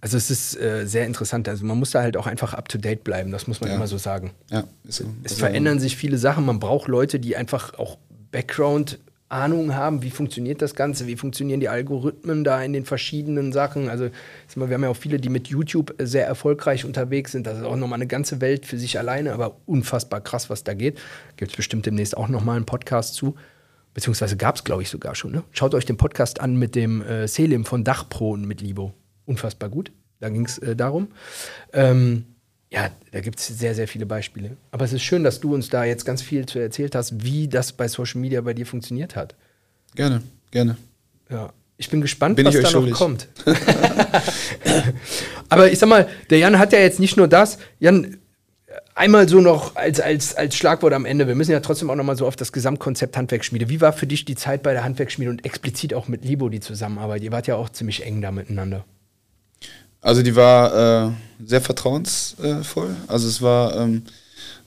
Speaker 1: also es ist äh, sehr interessant. Also man muss da halt auch einfach up to date bleiben, das muss man ja. immer so sagen.
Speaker 2: Ja,
Speaker 1: so. Es also verändern sich viele Sachen. Man braucht Leute, die einfach auch Background Ahnung haben, wie funktioniert das Ganze, wie funktionieren die Algorithmen da in den verschiedenen Sachen. Also wir haben ja auch viele, die mit YouTube sehr erfolgreich unterwegs sind. Das ist auch nochmal eine ganze Welt für sich alleine, aber unfassbar krass, was da geht. Gibt es bestimmt demnächst auch nochmal einen Podcast zu. Beziehungsweise gab es, glaube ich, sogar schon. Ne? Schaut euch den Podcast an mit dem äh, Selim von Dachpro und mit Libo. Unfassbar gut. Da ging es äh, darum. Ähm, ja, da gibt es sehr, sehr viele Beispiele. Aber es ist schön, dass du uns da jetzt ganz viel zu erzählt hast, wie das bei Social Media bei dir funktioniert hat.
Speaker 2: Gerne, gerne.
Speaker 1: Ja, ich bin gespannt, bin was da schuldig. noch kommt. Aber ich sag mal, der Jan hat ja jetzt nicht nur das. Jan, einmal so noch als, als, als Schlagwort am Ende. Wir müssen ja trotzdem auch noch mal so auf das Gesamtkonzept Handwerksschmiede. Wie war für dich die Zeit bei der Handwerksschmiede und explizit auch mit Libo die Zusammenarbeit? Ihr wart ja auch ziemlich eng da miteinander.
Speaker 2: Also die war äh, sehr vertrauensvoll. Also es war, ähm,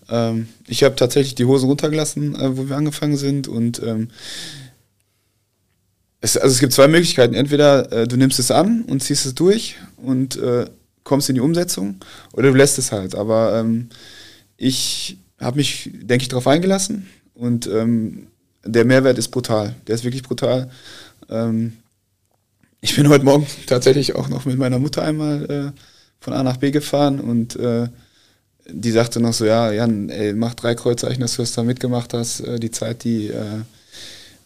Speaker 2: ähm, ich habe tatsächlich die Hosen runtergelassen, äh, wo wir angefangen sind und ähm, Es, also es gibt zwei Möglichkeiten. Entweder äh, du nimmst es an und ziehst es durch und äh, kommst in die Umsetzung, oder du lässt es halt. Aber ähm, ich habe mich, denke ich, darauf eingelassen und ähm, der Mehrwert ist brutal. Der ist wirklich brutal. Ähm, ich bin heute Morgen tatsächlich auch noch mit meiner Mutter einmal äh, von A nach B gefahren und äh, die sagte noch so, ja, Jan, ey, mach drei Kreuzzeichen, dass du das da mitgemacht hast. Äh, die Zeit, die äh,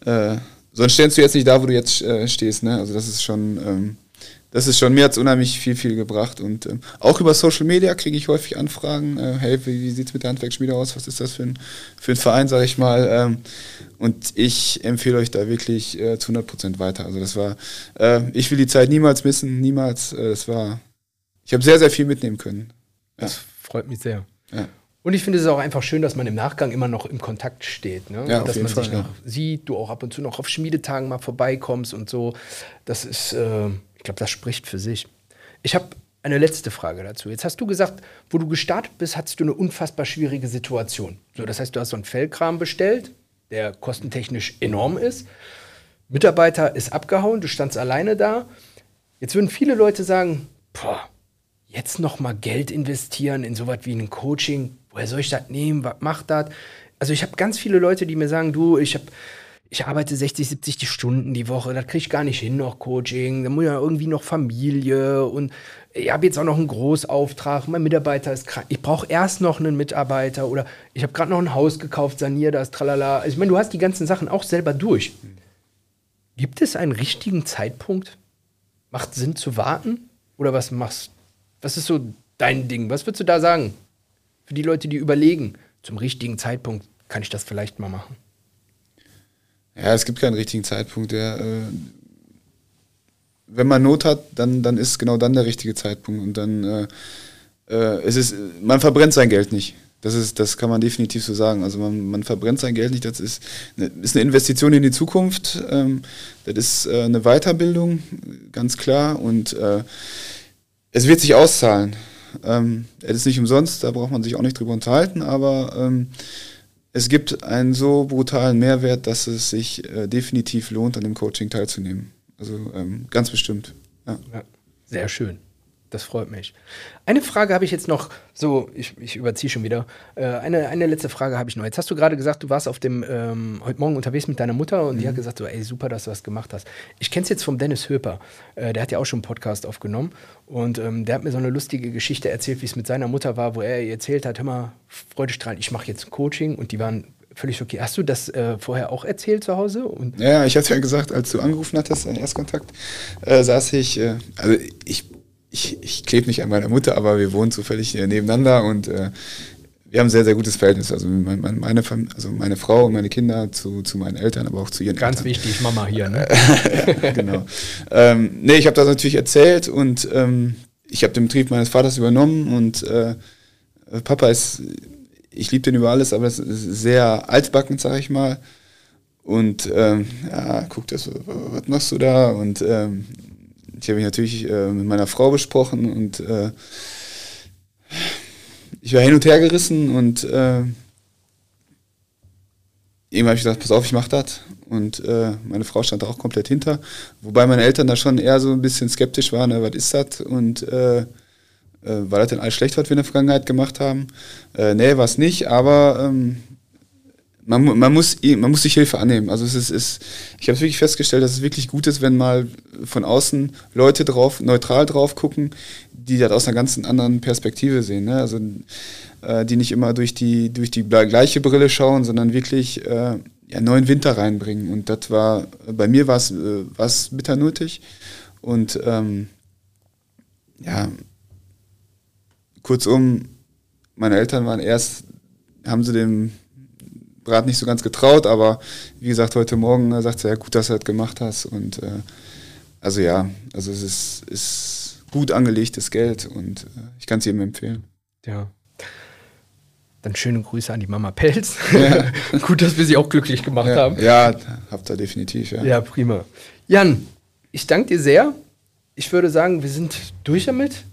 Speaker 2: äh, sonst stehst du jetzt nicht da, wo du jetzt äh, stehst. Ne? Also das ist schon, ähm, das ist schon, mir hat es unheimlich viel, viel gebracht. Und ähm, auch über Social Media kriege ich häufig Anfragen, äh, hey, wie, wie sieht es mit der Handwerksschmiede aus? Was ist das für ein, für ein Verein, sage ich mal. Ähm, und ich empfehle euch da wirklich äh, zu 100 Prozent weiter. Also das war, äh, ich will die Zeit niemals missen, niemals. Äh, das war, ich habe sehr, sehr viel mitnehmen können.
Speaker 1: Ja. Das freut mich sehr. Ja. Und ich finde es auch einfach schön, dass man im Nachgang immer noch im Kontakt steht. Ne?
Speaker 2: Ja,
Speaker 1: dass man
Speaker 2: Fall,
Speaker 1: sich noch sieht, du auch ab und zu noch auf Schmiedetagen mal vorbeikommst und so. Das ist, äh, ich glaube, das spricht für sich. Ich habe eine letzte Frage dazu. Jetzt hast du gesagt, wo du gestartet bist, hattest du eine unfassbar schwierige Situation. So, das heißt, du hast so einen Fellkram bestellt, der kostentechnisch enorm ist. Mitarbeiter ist abgehauen, du standst alleine da. Jetzt würden viele Leute sagen, boah, jetzt noch mal Geld investieren in sowas wie ein Coaching, woher soll ich das nehmen, was macht das? Also ich habe ganz viele Leute, die mir sagen, du, ich habe ich arbeite 60, 70 Stunden die Woche, das kriege ich gar nicht hin noch Coaching, da muss ja irgendwie noch Familie und ich habe jetzt auch noch einen Großauftrag, mein Mitarbeiter ist krank, ich brauche erst noch einen Mitarbeiter oder ich habe gerade noch ein Haus gekauft, saniert das, tralala. Also ich meine, du hast die ganzen Sachen auch selber durch. Gibt es einen richtigen Zeitpunkt? Macht Sinn zu warten? Oder was machst Was ist so dein Ding? Was würdest du da sagen? Für die Leute, die überlegen, zum richtigen Zeitpunkt kann ich das vielleicht mal machen.
Speaker 2: Ja, es gibt keinen richtigen Zeitpunkt. Der, äh, wenn man Not hat, dann, dann ist genau dann der richtige Zeitpunkt. Und dann äh, äh, es ist, man verbrennt sein Geld nicht. Das, ist, das kann man definitiv so sagen. Also man, man verbrennt sein Geld nicht. Das ist eine, ist eine Investition in die Zukunft. Ähm, das ist äh, eine Weiterbildung, ganz klar. Und äh, es wird sich auszahlen. Ähm, es ist nicht umsonst, da braucht man sich auch nicht drüber unterhalten, aber ähm, es gibt einen so brutalen Mehrwert, dass es sich äh, definitiv lohnt, an dem Coaching teilzunehmen. Also ähm, ganz bestimmt. Ja.
Speaker 1: Ja, sehr schön. Das freut mich. Eine Frage habe ich jetzt noch, so, ich, ich überziehe schon wieder. Äh, eine, eine letzte Frage habe ich noch. Jetzt hast du gerade gesagt, du warst auf dem, ähm, heute Morgen unterwegs mit deiner Mutter und mhm. die hat gesagt, so, ey, super, dass du das gemacht hast. Ich kenne es jetzt vom Dennis Höper. Äh, der hat ja auch schon einen Podcast aufgenommen und ähm, der hat mir so eine lustige Geschichte erzählt, wie es mit seiner Mutter war, wo er ihr erzählt hat, hör mal, Freudestrahlend, ich mache jetzt ein Coaching und die waren völlig okay. Hast du das äh, vorher auch erzählt zu Hause? Und
Speaker 2: ja, ich hatte ja gesagt, als du angerufen hattest, ein Erstkontakt, äh, saß ich, äh, also ich ich, ich klebe nicht an meiner Mutter, aber wir wohnen zufällig nebeneinander und äh, wir haben ein sehr, sehr gutes Verhältnis. Also meine, meine, also meine Frau und meine Kinder zu, zu meinen Eltern, aber auch zu ihren
Speaker 1: Ganz
Speaker 2: Eltern.
Speaker 1: wichtig, Mama hier, ne?
Speaker 2: genau. ähm, nee, ich habe das natürlich erzählt und ähm, ich habe den Betrieb meines Vaters übernommen und äh, Papa ist, ich liebe den über alles, aber es ist sehr altbacken, sag ich mal. Und ähm, ja, guck das, was machst du da? Und ähm, ich habe mich natürlich äh, mit meiner Frau besprochen und äh, ich war hin und her gerissen und äh, eben habe ich gesagt, pass auf, ich mache das. Und äh, meine Frau stand da auch komplett hinter. Wobei meine Eltern da schon eher so ein bisschen skeptisch waren, ne, was ist das? Und äh, äh, war das denn alles schlecht, was wir in der Vergangenheit gemacht haben? Äh, nee, war es nicht, aber ähm, man, man, muss, man muss sich Hilfe annehmen. Also es ist, ist ich habe wirklich festgestellt, dass es wirklich gut ist, wenn mal von außen Leute drauf, neutral drauf gucken, die das aus einer ganz anderen Perspektive sehen. Ne? Also äh, die nicht immer durch die, durch die gleiche Brille schauen, sondern wirklich äh, ja, neuen Winter reinbringen. Und das war, bei mir war es äh, bitter nötig. Und ähm, ja, kurzum, meine Eltern waren erst, haben sie dem gerade nicht so ganz getraut, aber wie gesagt, heute Morgen äh, sagt sie, ja gut, dass du das gemacht hast. Und äh, also ja, also es ist, ist gut angelegtes Geld und äh, ich kann es jedem empfehlen.
Speaker 1: Ja. Dann schöne Grüße an die Mama Pelz. Ja. gut, dass wir sie auch glücklich gemacht
Speaker 2: ja,
Speaker 1: haben.
Speaker 2: Ja, habt ihr definitiv, ja.
Speaker 1: Ja, prima. Jan, ich danke dir sehr. Ich würde sagen, wir sind durch damit.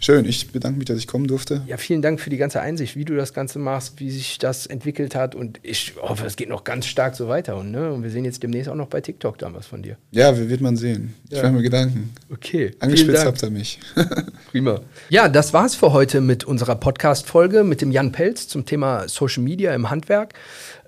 Speaker 2: Schön, ich bedanke mich, dass ich kommen durfte.
Speaker 1: Ja, vielen Dank für die ganze Einsicht, wie du das Ganze machst, wie sich das entwickelt hat. Und ich hoffe, es geht noch ganz stark so weiter. Und, ne? und wir sehen jetzt demnächst auch noch bei TikTok dann was von dir.
Speaker 2: Ja, wird man sehen. Ich
Speaker 1: Ja.
Speaker 2: mache mir Gedanken.
Speaker 1: Okay.
Speaker 2: Angespitzt habt ihr mich.
Speaker 1: Prima. Ja, das war's für heute mit unserer Podcast-Folge mit dem Jan Pelz zum Thema Social Media im Handwerk.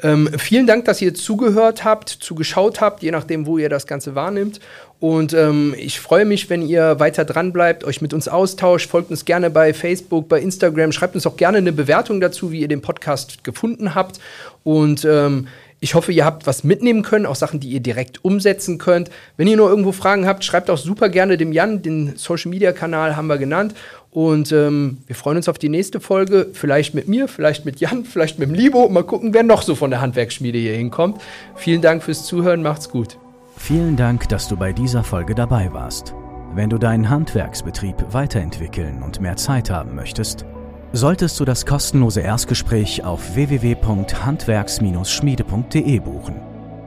Speaker 1: Ähm, vielen Dank, dass ihr zugehört habt, zugeschaut habt, je nachdem, wo ihr das Ganze wahrnimmt. Und ähm, ich freue mich, wenn ihr weiter dran bleibt, euch mit uns austauscht. Folgt uns gerne bei Facebook, bei Instagram. Schreibt uns auch gerne eine Bewertung dazu, wie ihr den Podcast gefunden habt. Und ähm, ich hoffe, ihr habt was mitnehmen können, auch Sachen, die ihr direkt umsetzen könnt. Wenn ihr nur irgendwo Fragen habt, schreibt auch super gerne dem Jan. Den Social Media Kanal haben wir genannt. Und ähm, wir freuen uns auf die nächste Folge. Vielleicht mit mir, vielleicht mit Jan, vielleicht mit dem Libo. Mal gucken, wer noch so von der Handwerksschmiede hier hinkommt. Vielen Dank fürs Zuhören. Macht's gut.
Speaker 3: Vielen Dank, dass du bei dieser Folge dabei warst. Wenn du deinen Handwerksbetrieb weiterentwickeln und mehr Zeit haben möchtest, solltest du das kostenlose Erstgespräch auf www.handwerks-schmiede.de buchen.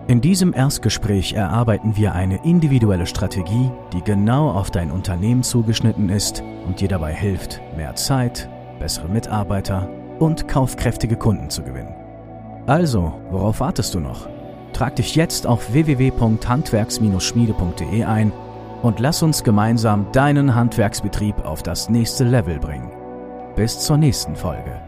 Speaker 3: In diesem Erstgespräch erarbeiten wir eine individuelle Strategie, die genau auf dein Unternehmen zugeschnitten ist und dir dabei hilft, mehr Zeit, bessere Mitarbeiter und kaufkräftige Kunden zu gewinnen. Also, worauf wartest du noch? Trag dich jetzt auf www.handwerks-schmiede.de ein und lass uns gemeinsam deinen Handwerksbetrieb auf das nächste Level bringen. Bis zur nächsten Folge.